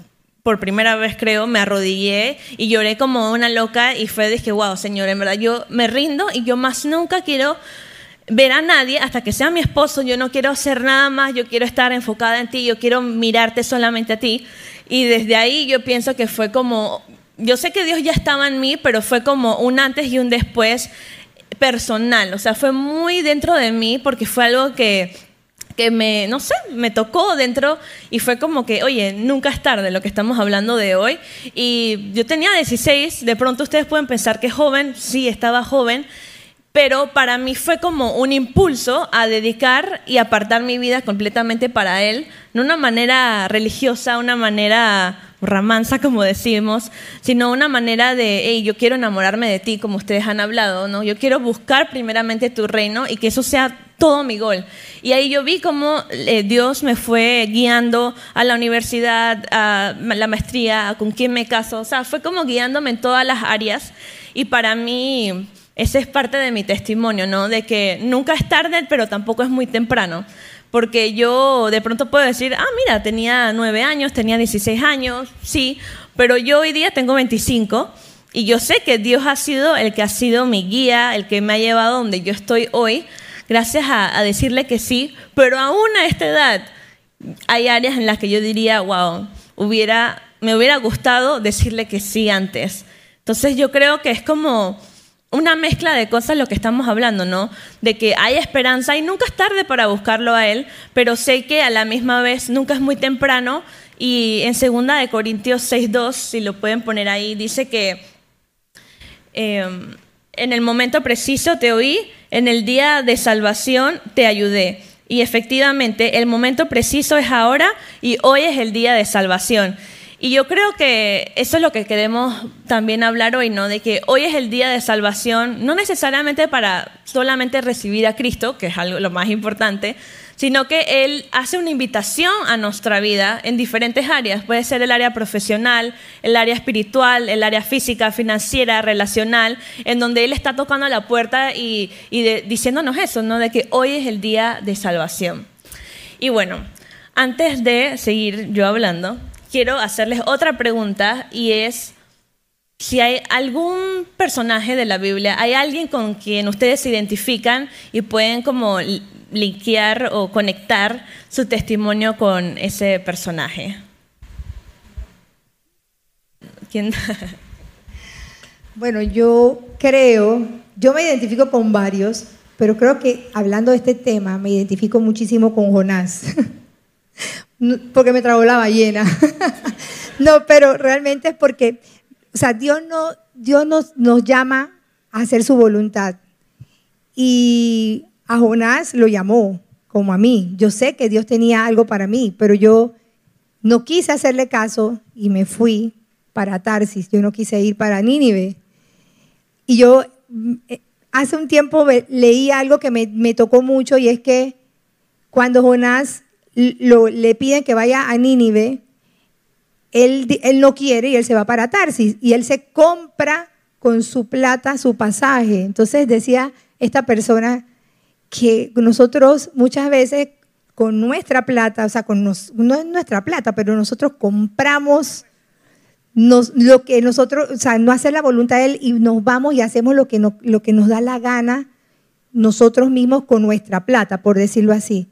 por primera vez creo, me arrodillé y lloré como una loca. Y fue que, wow, Señor, en verdad yo me rindo y yo más nunca quiero ver a nadie hasta que sea mi esposo. Yo no quiero hacer nada más. Yo quiero estar enfocada en ti. Yo quiero mirarte solamente a ti. Y desde ahí yo pienso que fue como, yo sé que Dios ya estaba en mí, pero fue como un antes y un después personal. O sea, fue muy dentro de mí porque fue algo que, que me, no sé, me tocó dentro y fue como que, oye, nunca es tarde lo que estamos hablando de hoy. Y yo tenía 16, de pronto ustedes pueden pensar que joven, sí, estaba joven, pero para mí fue como un impulso a dedicar y apartar mi vida completamente para Él, no una manera religiosa, una manera ramanza, como decimos, sino una manera de, hey, yo quiero enamorarme de ti, como ustedes han hablado, ¿no? Yo quiero buscar primeramente tu reino y que eso sea todo mi gol. Y ahí yo vi cómo eh, Dios me fue guiando a la universidad, a la maestría, a con quién me caso, o sea, fue como guiándome en todas las áreas y para mí ese es parte de mi testimonio, ¿no? De que nunca es tarde, pero tampoco es muy temprano. Porque yo de pronto puedo decir, ah, mira, tenía nueve años, tenía 16 años, sí, pero yo hoy día tengo 25 y yo sé que Dios ha sido el que ha sido mi guía, el que me ha llevado donde yo estoy hoy, gracias a, decirle que sí, pero aún a esta edad hay áreas en las que yo diría, wow, hubiera, me hubiera gustado decirle que sí antes. Entonces yo creo que es como una mezcla de cosas lo que estamos hablando, ¿no? De que hay esperanza y nunca es tarde para buscarlo a Él, pero sé que a la misma vez nunca es muy temprano. Y en segunda de Corintios 6.2, si lo pueden poner ahí, dice que em, en el momento preciso te oí, en el día de salvación te ayudé. Y efectivamente, el momento preciso es ahora y hoy es el día de salvación. Y yo creo que eso es lo que queremos también hablar hoy, ¿no? De que hoy es el día de salvación, no necesariamente para solamente recibir a Cristo, que es algo lo más importante, sino que Él hace una invitación a nuestra vida en diferentes áreas. Puede ser el área profesional, el área espiritual, el área física, financiera, relacional, en donde Él está tocando la puerta y, diciéndonos eso, ¿no? De que hoy es el día de salvación. Y bueno, antes de seguir yo hablando, quiero hacerles otra pregunta y es, si hay algún personaje de la Biblia, hay alguien con quien ustedes se identifican y pueden como linkear o conectar su testimonio con ese personaje. ¿Quién? <laughs> Bueno, yo creo, yo me identifico con varios, pero creo que hablando de este tema me identifico muchísimo con Jonás, <laughs> porque me tragó la ballena. <laughs> no, pero realmente es porque, o sea, Dios, no, Dios nos, nos llama a hacer su voluntad. Y a Jonás lo llamó, como a mí. Yo sé que Dios tenía algo para mí, pero yo no quise hacerle caso y me fui para Tarsis. Yo no quise ir para Nínive. Y yo eh, hace un tiempo leí algo que me, tocó mucho y es que cuando Jonás le piden que vaya a Nínive, él, él no quiere y él se va para Tarsis y él se compra con su plata su pasaje. Entonces decía esta persona que nosotros muchas veces con nuestra plata, o sea, con no es nuestra plata, pero nosotros compramos lo que nosotros, o sea, no hacer la voluntad de Él y nos vamos y hacemos lo que, lo que nos da la gana nosotros mismos con nuestra plata, por decirlo así.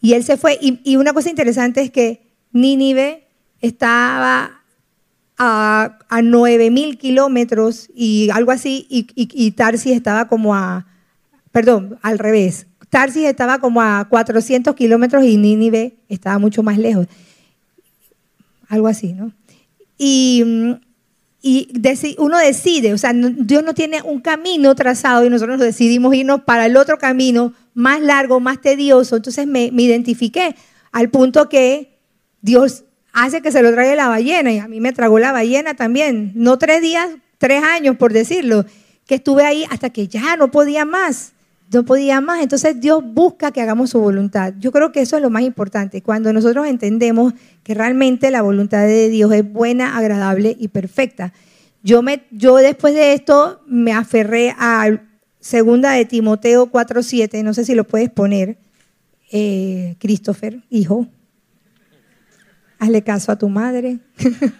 Y Él se fue. Y, una cosa interesante es que Nínive estaba a, a 9 mil kilómetros y algo así, y, y, Tarsis estaba como a, perdón, al revés. Tarsis estaba como a 400 kilómetros y Nínive estaba mucho más lejos. Algo así, ¿no? y, uno decide, o sea, Dios no tiene un camino trazado y nosotros decidimos irnos para el otro camino más largo, más tedioso. Entonces me, identifiqué al punto que Dios hace que se lo trague la ballena y a mí me tragó la ballena también. No tres días, tres años por decirlo, que estuve ahí hasta que ya no podía más no podía más. Entonces Dios busca que hagamos su voluntad. Yo creo que eso es lo más importante. Cuando nosotros entendemos que realmente la voluntad de Dios es buena, agradable y perfecta. Yo, me, yo después de esto me aferré a segunda de Timoteo 4.7. No sé si lo puedes poner, eh, Christopher, hijo. Hazle caso a tu madre. <laughs>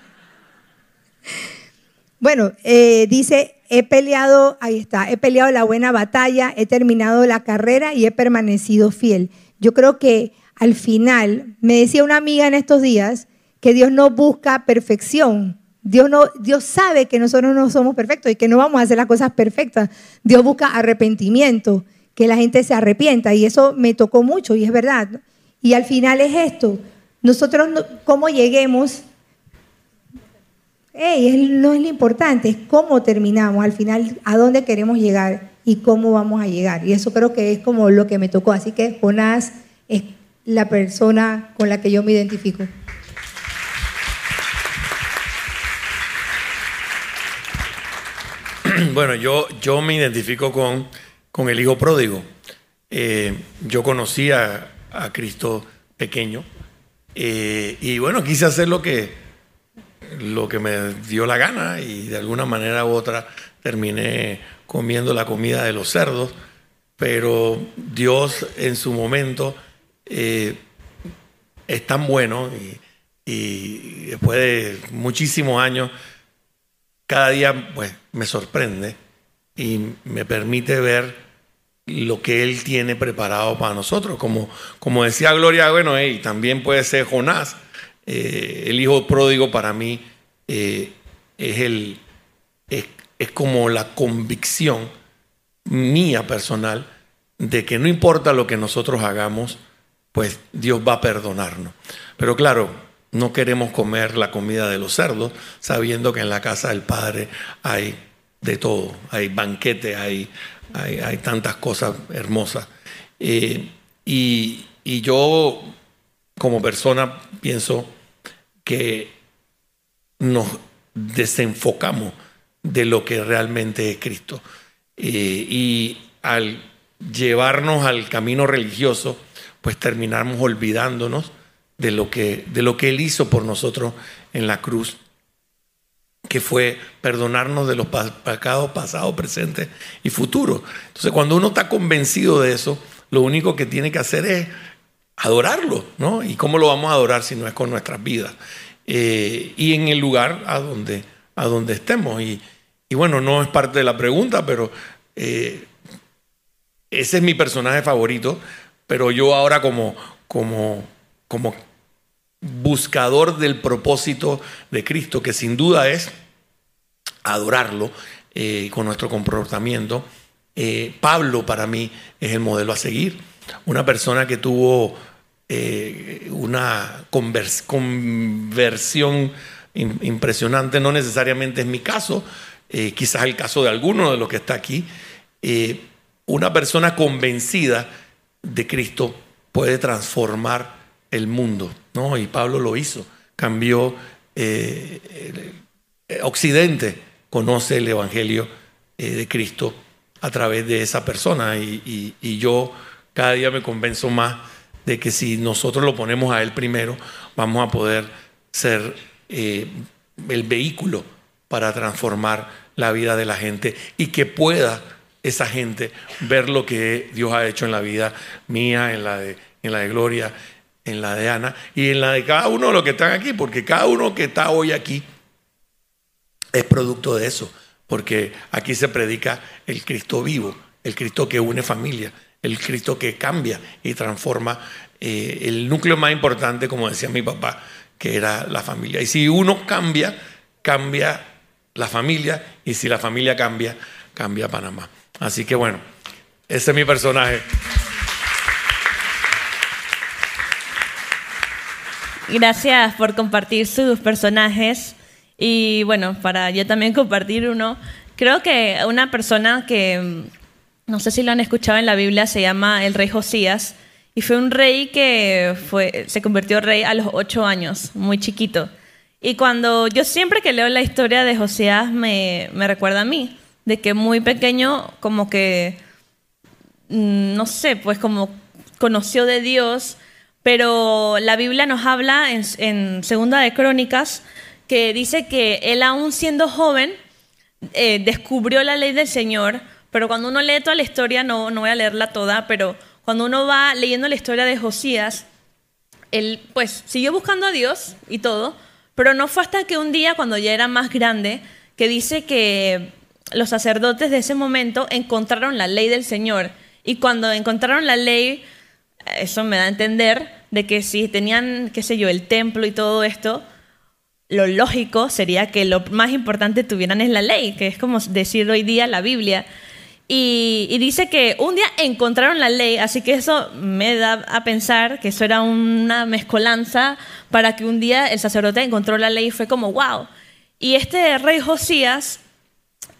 bueno, eh, dice he peleado, ahí está, he peleado la buena batalla, he terminado la carrera y he permanecido fiel. Yo creo que al final, me decía una amiga en estos días, que Dios no busca perfección. Dios, no, Dios sabe que nosotros no somos perfectos y que no vamos a hacer las cosas perfectas. Dios busca arrepentimiento, que la gente se arrepienta y eso me tocó mucho y es verdad. Y al final es esto, nosotros cómo lleguemos hey, no es lo importante, es cómo terminamos, al final, a dónde queremos llegar y cómo vamos a llegar. Y eso creo que es como lo que me tocó. Así que Jonás es la persona con la que yo me identifico. <clears throat> Bueno, yo, yo me identifico con, con el hijo pródigo. Eh, yo conocí a, Cristo pequeño eh, y bueno, quise hacer lo que, lo que me dio la gana y de alguna manera u otra terminé comiendo la comida de los cerdos, pero Dios en su momento eh, es tan bueno y, después de muchísimos años, cada día pues, me sorprende y me permite ver lo que Él tiene preparado para nosotros. Como, como decía Gloria, bueno, y también puede ser Jonás, eh, el hijo pródigo para mí eh, es, el, es, como la convicción mía personal de que no importa lo que nosotros hagamos, pues Dios va a perdonarnos. Pero claro, no queremos comer la comida de los cerdos, sabiendo que en la casa del Padre hay de todo, hay banquete, hay, hay, tantas cosas hermosas. Eh, y, yo, como persona, pienso que nos desenfocamos de lo que realmente es Cristo. Eh, y al llevarnos al camino religioso, pues terminamos olvidándonos de lo, que, de lo que Él hizo por nosotros en la cruz, que fue perdonarnos de los pecados pasados, presentes y futuros. Entonces, cuando uno está convencido de eso, lo único que tiene que hacer es adorarlo, ¿no? ¿Y cómo lo vamos a adorar si no es con nuestras vidas? Eh, y en el lugar a donde a donde estemos. Y, y bueno, no es parte de la pregunta, pero eh, ese es mi personaje favorito. Pero yo ahora como, como, como buscador del propósito de Cristo, que sin duda es adorarlo eh, con nuestro comportamiento, eh, Pablo para mí es el modelo a seguir. Una persona que tuvo eh, una conversión impresionante, no necesariamente es mi caso, quizás el caso de alguno de los que está aquí. una persona convencida de Cristo puede transformar el mundo, ¿no? Y Pablo lo hizo, cambió Occidente, conoce el Evangelio de Cristo a través de esa persona. Y, yo cada día me convenzo más de que si nosotros lo ponemos a Él primero, vamos a poder ser eh, el vehículo para transformar la vida de la gente y que pueda esa gente ver lo que Dios ha hecho en la vida mía, en la de, en la de Gloria, en la de Ana y en la de cada uno de los que están aquí, porque cada uno que está hoy aquí es producto de eso porque aquí se predica el Cristo vivo, el Cristo que une familia, el Cristo que cambia y transforma eh, el núcleo más importante, como decía mi papá, que era la familia. Y si uno cambia, cambia la familia, y si la familia cambia, cambia Panamá. Así que bueno, ese es mi personaje. Gracias por compartir sus personajes. Y bueno, para yo también compartir uno, creo que una persona que, mm, no sé si lo han escuchado en la Biblia, se llama el rey Josías, y fue un rey que fue, se convirtió rey a los ocho años, muy chiquito. Y cuando yo siempre que leo la historia de Josías me, me recuerda a mí, de que muy pequeño como que, mm, no sé, pues como conoció de Dios, pero la Biblia nos habla en, Segunda de Crónicas que dice que él aún siendo joven eh, descubrió la ley del Señor, pero cuando uno lee toda la historia, no, no voy a leerla toda, pero cuando uno va leyendo la historia de Josías, él pues siguió buscando a Dios y todo, pero no fue hasta que un día, cuando ya era más grande, que dice que los sacerdotes de ese momento encontraron la ley del Señor. Y cuando encontraron la ley, eso me da a entender de que si tenían, qué sé yo, el templo y todo esto, lo lógico sería que lo más importante tuvieran es la ley, que es como decir hoy día la Biblia. Y, dice que un día encontraron la ley, así que eso me da a pensar que eso era una mezcolanza para que un día el sacerdote encontró la ley y fue como, wow. Y este rey Josías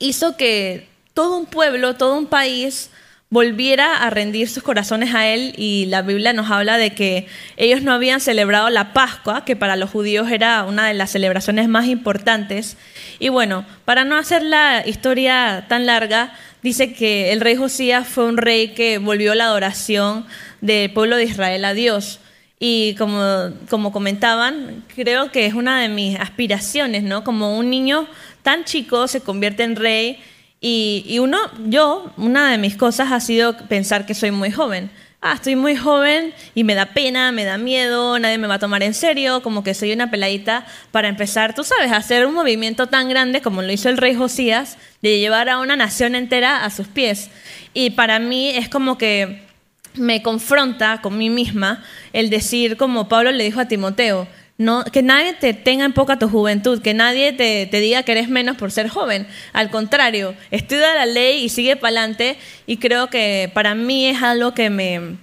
hizo que todo un pueblo, todo un país volviera a rendir sus corazones a Él y la Biblia nos habla de que ellos no habían celebrado la Pascua, que para los judíos era una de las celebraciones más importantes. Y bueno, para no hacer la historia tan larga, dice que el rey Josías fue un rey que volvió la adoración del pueblo de Israel a Dios. Y como, como comentaban, creo que es una de mis aspiraciones, ¿no? Como un niño tan chico se convierte en rey y, uno, yo, una de mis cosas ha sido pensar que soy muy joven. Ah, estoy muy joven y me da pena, me da miedo, nadie me va a tomar en serio, como que soy una peladita para empezar, tú sabes, a hacer un movimiento tan grande como lo hizo el rey Josías, de llevar a una nación entera a sus pies. Y para mí es como que me confronta con mí misma el decir, como Pablo le dijo a Timoteo, no, que nadie te tenga en poca tu juventud, que nadie te, diga que eres menos por ser joven. Al contrario, estudia la ley y sigue para adelante. Y creo que para mí es algo que me,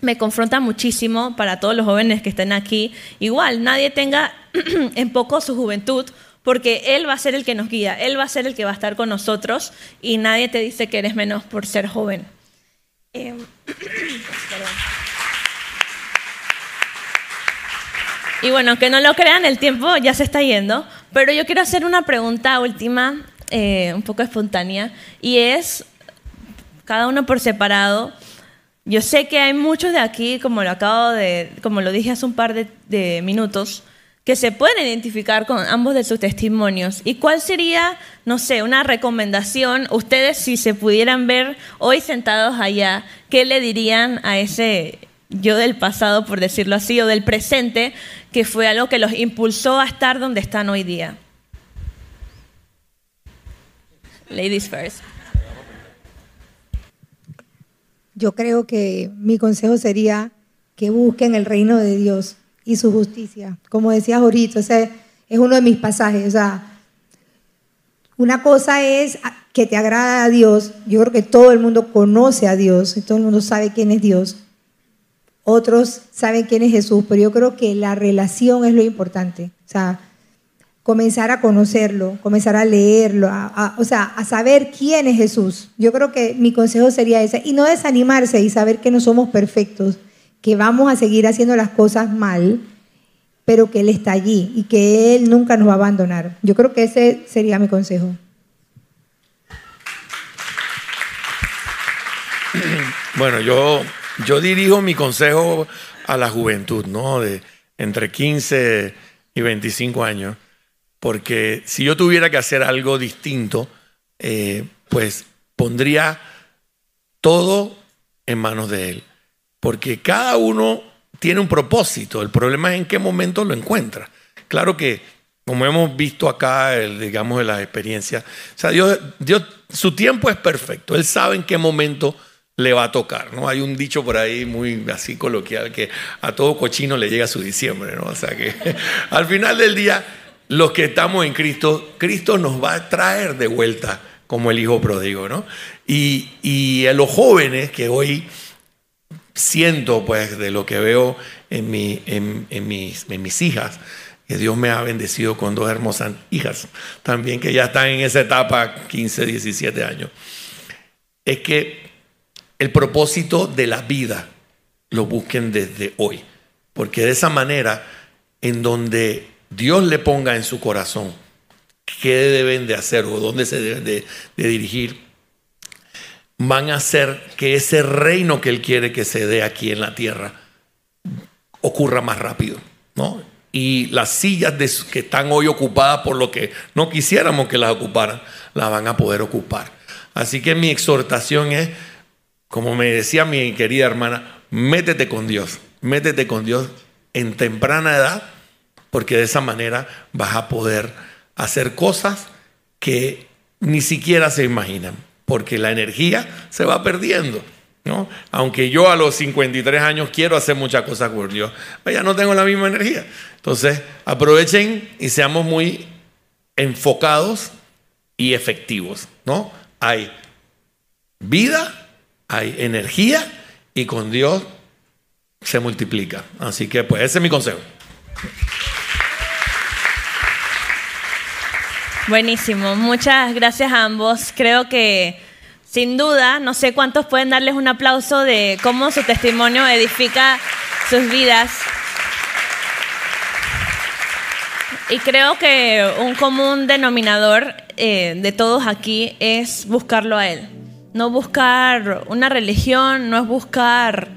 me confronta muchísimo para todos los jóvenes que estén aquí. Igual, nadie tenga <clears throat> en poco su juventud, porque Él va a ser el que nos guía, Él va a ser el que va a estar con nosotros y nadie te dice que eres menos por ser joven. <clears throat> Eh, Y bueno, que no lo crean, el tiempo ya se está yendo, pero yo quiero hacer una pregunta última, eh, un poco espontánea, y es, cada uno por separado, yo sé que hay muchos de aquí, como lo acabo de, como lo dije hace un par de, de minutos, que se pueden identificar con ambos de sus testimonios. ¿Y cuál sería, no sé, una recomendación? Ustedes, si se pudieran ver hoy sentados allá, ¿qué le dirían a ese yo del pasado, por decirlo así, o del presente, que fue algo que los impulsó a estar donde están hoy día. Ladies first. Yo creo que mi consejo sería que busquen el reino de Dios y su justicia. Como decías ahorita, ese es uno de mis pasajes. O sea, una cosa es que te agrada a Dios. Yo creo que todo el mundo conoce a Dios y todo el mundo sabe quién es Dios. Otros saben quién es Jesús, pero yo creo que la relación es lo importante. O sea, comenzar a conocerlo, comenzar a leerlo, o sea, a saber quién es Jesús. Yo creo que mi consejo sería ese. Y no desanimarse y saber que no somos perfectos, que vamos a seguir haciendo las cosas mal, pero que Él está allí y que Él nunca nos va a abandonar. Yo creo que ese sería mi consejo. Bueno, yo, yo dirijo mi consejo a la juventud, ¿no? De entre 15 y 25 años, porque si yo tuviera que hacer algo distinto, eh, pues pondría todo en manos de Él, porque cada uno tiene un propósito, el problema es en qué momento lo encuentra. Claro que, como hemos visto acá, digamos, de las experiencias, o sea, Dios, Dios, su tiempo es perfecto, Él sabe en qué momento le va a tocar, ¿no? Hay un dicho por ahí muy así coloquial que a todo cochino le llega su diciembre, ¿no? O sea que <laughs> al final del día, los que estamos en Cristo, Cristo nos va a traer de vuelta como el hijo pródigo, ¿no? Y, y a los jóvenes que hoy siento, pues, de lo que veo en, mi, en, mis, en mis hijas, que Dios me ha bendecido con dos hermosas hijas, también que ya están en esa etapa, 15, 17 años, es que el propósito de la vida lo busquen desde hoy. Porque de esa manera, en donde Dios le ponga en su corazón qué deben de hacer o dónde se deben de, dirigir, van a hacer que ese reino que Él quiere que se dé aquí en la tierra ocurra más rápido. ¿no? Y las sillas que están hoy ocupadas por lo que no quisiéramos que las ocuparan, las van a poder ocupar. Así que mi exhortación es como me decía mi querida hermana, métete con Dios, métete con Dios en temprana edad, porque de esa manera vas a poder hacer cosas que ni siquiera se imaginan, porque la energía se va perdiendo. ¿no? Aunque yo a los 53 años quiero hacer muchas cosas por Dios, ya no tengo la misma energía. Entonces, aprovechen y seamos muy enfocados y efectivos. ¿no? Hay vida hay energía y con Dios se multiplica. Así que pues ese es mi consejo. Buenísimo, muchas gracias a ambos. Creo que sin duda, no sé cuántos pueden darles un aplauso de cómo su testimonio edifica sus vidas. Y creo que un común denominador eh, de todos aquí es buscarlo a Él. No buscar una religión, no es buscar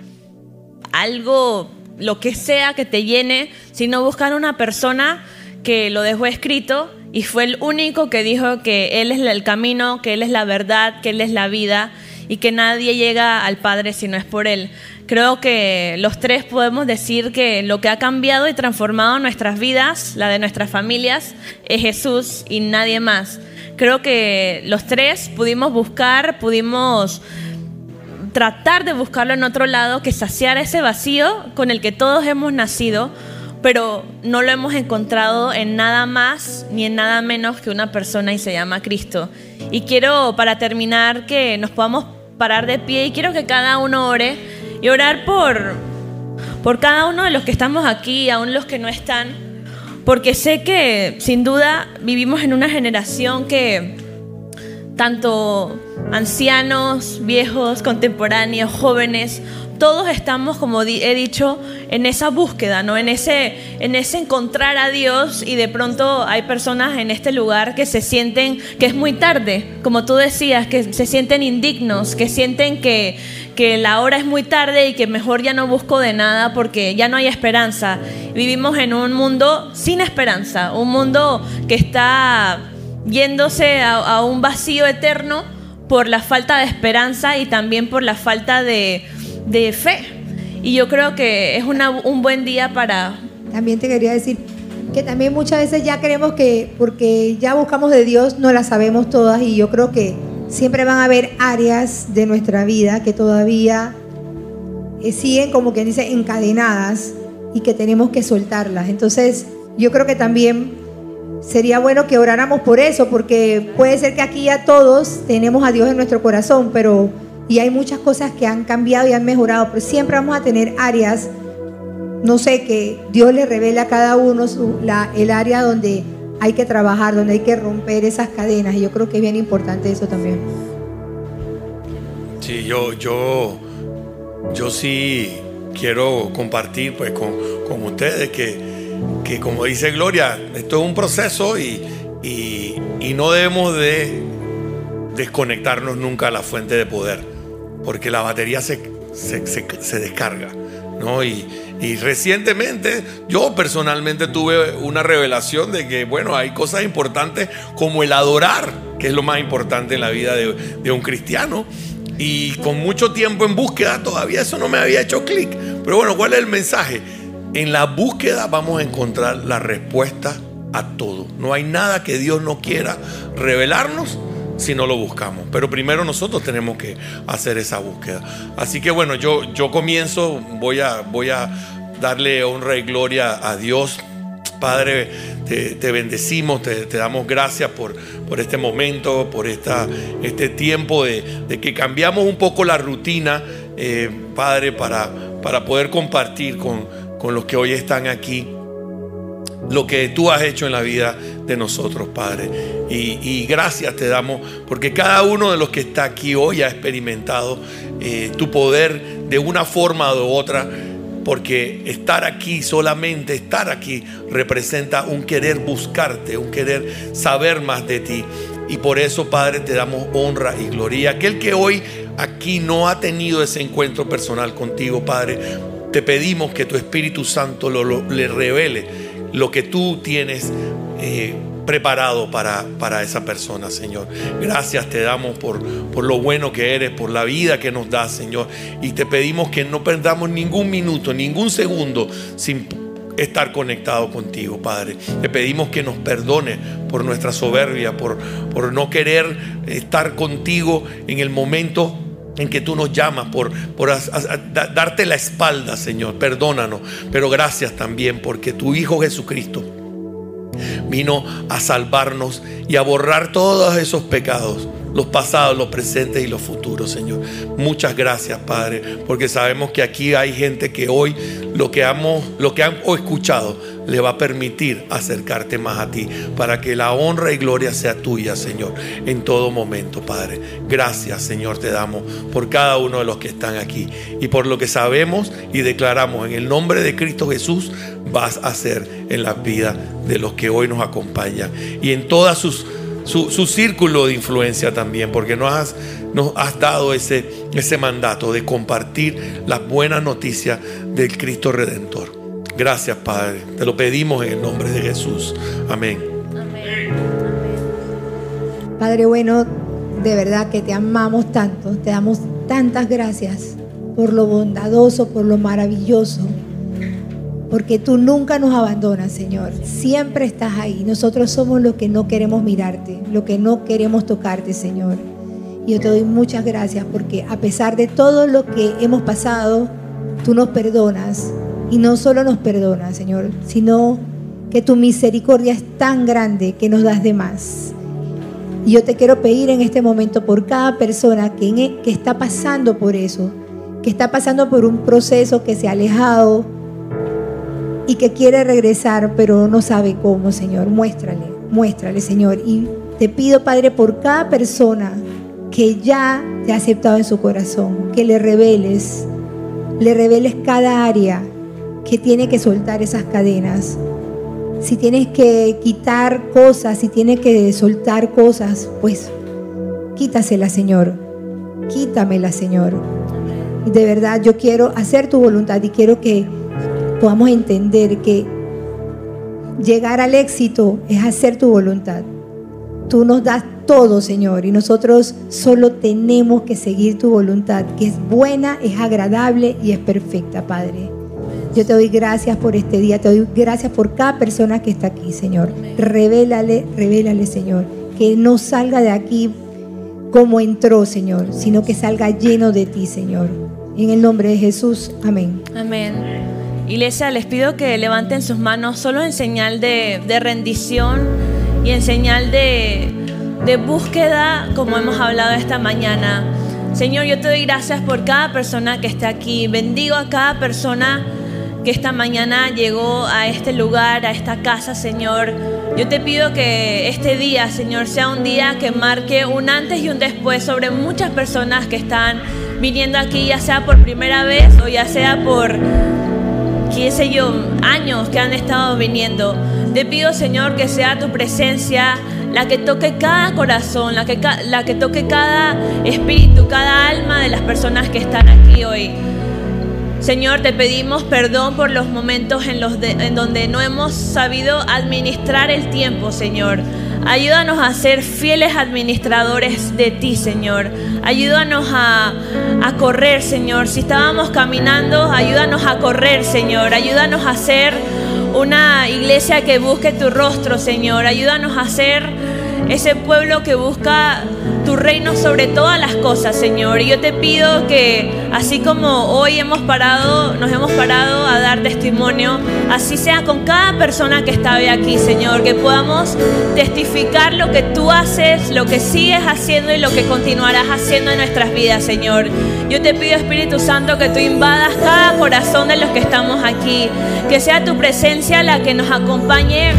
algo, lo que sea que te llene, sino buscar una persona que lo dejó escrito y fue el único que dijo que Él es el camino, que Él es la verdad, que Él es la vida y que nadie llega al Padre si no es por Él. Creo que los tres podemos decir que lo que ha cambiado y transformado nuestras vidas, la de nuestras familias, es Jesús y nadie más creo que los tres pudimos buscar, pudimos tratar de buscarlo en otro lado, que saciara ese vacío con el que todos hemos nacido, pero no lo hemos encontrado en nada más ni en nada menos que una persona y se llama Cristo. Y quiero, para terminar, que nos podamos parar de pie y quiero que cada uno ore y orar por, por cada uno de los que estamos aquí, aún los que no están porque sé que sin duda vivimos en una generación que tanto ancianos, viejos, contemporáneos, jóvenes, todos estamos, como he dicho, en esa búsqueda, ¿no? En ese, en ese encontrar a Dios y de pronto hay personas en este lugar que se sienten que es muy tarde, como tú decías, que se sienten indignos, que sienten que, que la hora es muy tarde y que mejor ya no busco de nada porque ya no hay esperanza. Vivimos en un mundo sin esperanza, un mundo que está yéndose a, un vacío eterno por la falta de esperanza y también por la falta de, fe. Y yo creo que es un buen día para... También te quería decir, que también muchas veces ya creemos que porque ya buscamos de Dios no las sabemos todas y yo creo que siempre van a haber áreas de nuestra vida que todavía eh, siguen como que dice encadenadas y que tenemos que soltarlas. Entonces yo creo que también sería bueno que oráramos por eso, porque puede ser que aquí ya todos tenemos a Dios en nuestro corazón, pero y hay muchas cosas que han cambiado y han mejorado, pero siempre vamos a tener áreas, no sé, que Dios le revela a cada uno la, el área donde hay que trabajar, donde hay que romper esas cadenas, y yo creo que es bien importante eso también. Sí, yo, yo, yo sí quiero compartir pues con, con ustedes que que como dice Gloria, esto es un proceso y, no debemos de desconectarnos nunca a la fuente de poder, porque la batería se, se, descarga. ¿no? Y, recientemente yo personalmente tuve una revelación de que, bueno, hay cosas importantes como el adorar, que es lo más importante en la vida de, de un cristiano. Y con mucho tiempo en búsqueda todavía eso no me había hecho clic. Pero bueno, ¿cuál es el mensaje? En la búsqueda vamos a encontrar la respuesta a todo. No hay nada que Dios no quiera revelarnos si no lo buscamos. Pero primero nosotros tenemos que hacer esa búsqueda. Así que bueno, yo, yo comienzo, voy a, voy a darle honra y gloria a Dios. Padre, te, bendecimos, te, damos gracias por, por este momento, por esta, este tiempo de, que cambiamos un poco la rutina, eh, Padre, para, para poder compartir con con los que hoy están aquí, lo que tú has hecho en la vida de nosotros, Padre. Y, gracias te damos porque cada uno de los que está aquí hoy ha experimentado eh, tu poder de una forma u otra. Porque estar aquí, solamente estar aquí, representa un querer buscarte, un querer saber más de ti. Y por eso, Padre, te damos honra y gloria. Aquel que hoy aquí no ha tenido ese encuentro personal contigo, Padre, te pedimos que tu Espíritu Santo le revele lo que tú tienes eh, preparado para, para, esa persona, Señor. Gracias te damos por, por lo bueno que eres, por la vida que nos das, Señor. Y te pedimos que no perdamos ningún minuto, ningún segundo sin estar conectado contigo, Padre. Te pedimos que nos perdone por nuestra soberbia, por, por no querer estar contigo en el momento en que tú nos llamas, por, por darte la espalda, Señor. Perdónanos, pero gracias también porque tu Hijo Jesucristo vino a salvarnos y a borrar todos esos pecados los pasados, los presentes y los futuros, Señor. Muchas gracias, Padre, porque sabemos que aquí hay gente que hoy lo que, hemos, lo que han escuchado le va a permitir acercarte más a ti, para que la honra y gloria sea tuya, Señor, en todo momento, Padre. Gracias, Señor, te damos por cada uno de los que están aquí y por lo que sabemos y declaramos en el nombre de Cristo Jesús vas a hacer en la vida de los que hoy nos acompañan y en todas sus su, círculo de influencia también, porque nos has, nos has dado ese, ese mandato de compartir las buenas noticias del Cristo Redentor. Gracias, Padre. Te lo pedimos en el nombre de Jesús. Amén. Padre bueno, de verdad que te amamos tanto, te damos tantas gracias por lo bondadoso, por lo maravilloso porque tú nunca nos abandonas, Señor. Siempre estás ahí. Nosotros somos los que no queremos mirarte, los que no queremos tocarte, Señor. Y yo te doy muchas gracias porque a pesar de todo lo que hemos pasado, tú nos perdonas. Y no solo nos perdonas, Señor, sino que tu misericordia es tan grande que nos das de más. Y yo te quiero pedir en este momento por cada persona que, e, que está pasando por eso, que está pasando por un proceso que se ha alejado y que quiere regresar, pero no sabe cómo, Señor. Muéstrale, muéstrale, Señor. Y te pido, Padre, por cada persona que ya te ha aceptado en su corazón, que le reveles, le reveles cada área que tiene que soltar esas cadenas. Si tienes que quitar cosas, si tienes que soltar cosas, pues quítaselas, Señor. Quítamela, Señor. De verdad yo quiero hacer tu voluntad y quiero que podamos entender que llegar al éxito es hacer tu voluntad. Tú nos das todo, Señor, y nosotros solo tenemos que seguir tu voluntad, que es buena, es agradable y es perfecta, Padre. Yo te doy gracias por este día, te doy gracias por cada persona que está aquí, Señor. Revélale, revélale, Señor, que no salga de aquí como entró, Señor, sino que salga lleno de ti, Señor. En el nombre de Jesús, amén. Amén. Iglesia, les pido que levanten sus manos solo en señal de, rendición y en señal de, de búsqueda, como hemos hablado esta mañana. Señor, yo te doy gracias por cada persona que está aquí. Bendigo a cada persona que esta mañana llegó a este lugar, a esta casa, Señor. Yo te pido que este día, Señor, sea un día que marque un antes y un después sobre muchas personas que están viniendo aquí, ya sea por primera vez o ya sea por, qué sé yo, años que han estado viniendo. Te pido, Señor, que sea tu presencia la que toque cada corazón, la que, la que toque cada espíritu, cada alma de las personas que están aquí hoy. Señor, te pedimos perdón por los momentos en, los en donde no hemos sabido administrar el tiempo, Señor. Ayúdanos a ser fieles administradores de ti, Señor. Ayúdanos a, a, correr, Señor. Si estábamos caminando, ayúdanos a correr, Señor. Ayúdanos a ser una iglesia que busque tu rostro, Señor. Ayúdanos a ser ese pueblo que busca tu reino sobre todas las cosas, Señor. Y yo te pido que así como hoy hemos parado, nos hemos parado a dar testimonio, así sea con cada persona que está hoy aquí, Señor, que podamos testificar lo que tú haces, lo que sigues haciendo y lo que continuarás haciendo en nuestras vidas, Señor. Yo te pido, Espíritu Santo, que tú invadas cada corazón de los que estamos aquí, que sea tu presencia la que nos acompañe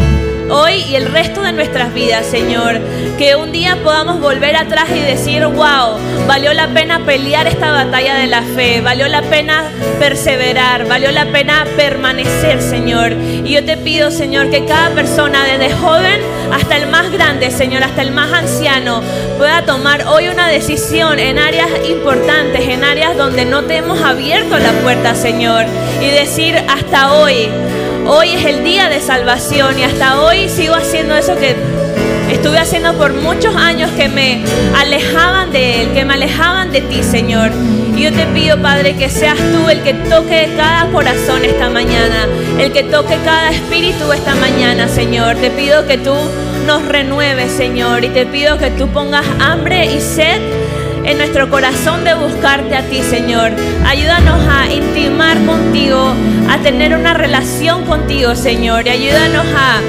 hoy y el resto de nuestras vidas, Señor. Que un día podamos volver atrás y decir, wow, valió la pena pelear esta batalla de la fe, valió la pena perseverar, valió la pena permanecer, Señor. Y yo te pido, Señor, que cada persona, desde joven hasta el más grande, Señor, hasta el más anciano, pueda tomar hoy una decisión en áreas importantes, en áreas donde no te hemos abierto la puerta, Señor. Y decir, hasta hoy Hoy es el día de salvación y hasta hoy sigo haciendo eso que estuve haciendo por muchos años que me alejaban de Él, que me alejaban de ti, Señor. Y yo te pido, Padre, que seas tú el que toque cada corazón esta mañana, el que toque cada espíritu esta mañana, Señor. Te pido que tú nos renueves, Señor, y te pido que tú pongas hambre y sed en nuestro corazón de buscarte a ti, Señor. Ayúdanos a intimar contigo, a tener una relación contigo, Señor. Y ayúdanos a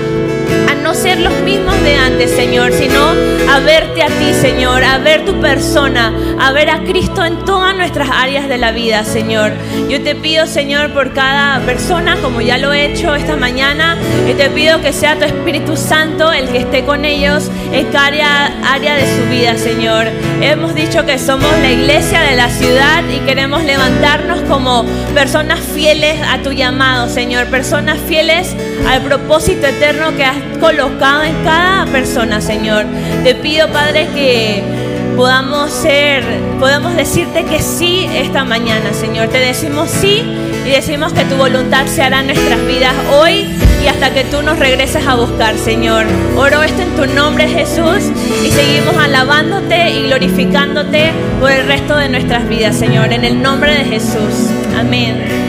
a no ser los mismos de antes, Señor, sino a verte a ti, Señor, a ver tu persona, a ver a Cristo en todas nuestras áreas de la vida, Señor. Yo te pido, Señor, por cada persona, como ya lo he hecho esta mañana, y te pido que sea tu Espíritu Santo el que esté con ellos en cada área de su vida, Señor. Hemos dicho que somos la iglesia de la ciudad y queremos levantarnos como personas fieles a tu llamado, Señor, personas fieles al propósito eterno que has colocado en cada persona, Señor. Te pido, Padre, que podamos ser, podamos decirte que sí esta mañana, Señor. Te decimos sí y decimos que tu voluntad se hará en nuestras vidas hoy y hasta que tú nos regreses a buscar, Señor. Oro esto en tu nombre, Jesús, y seguimos alabándote y glorificándote por el resto de nuestras vidas, Señor, en el nombre de Jesús. Amén.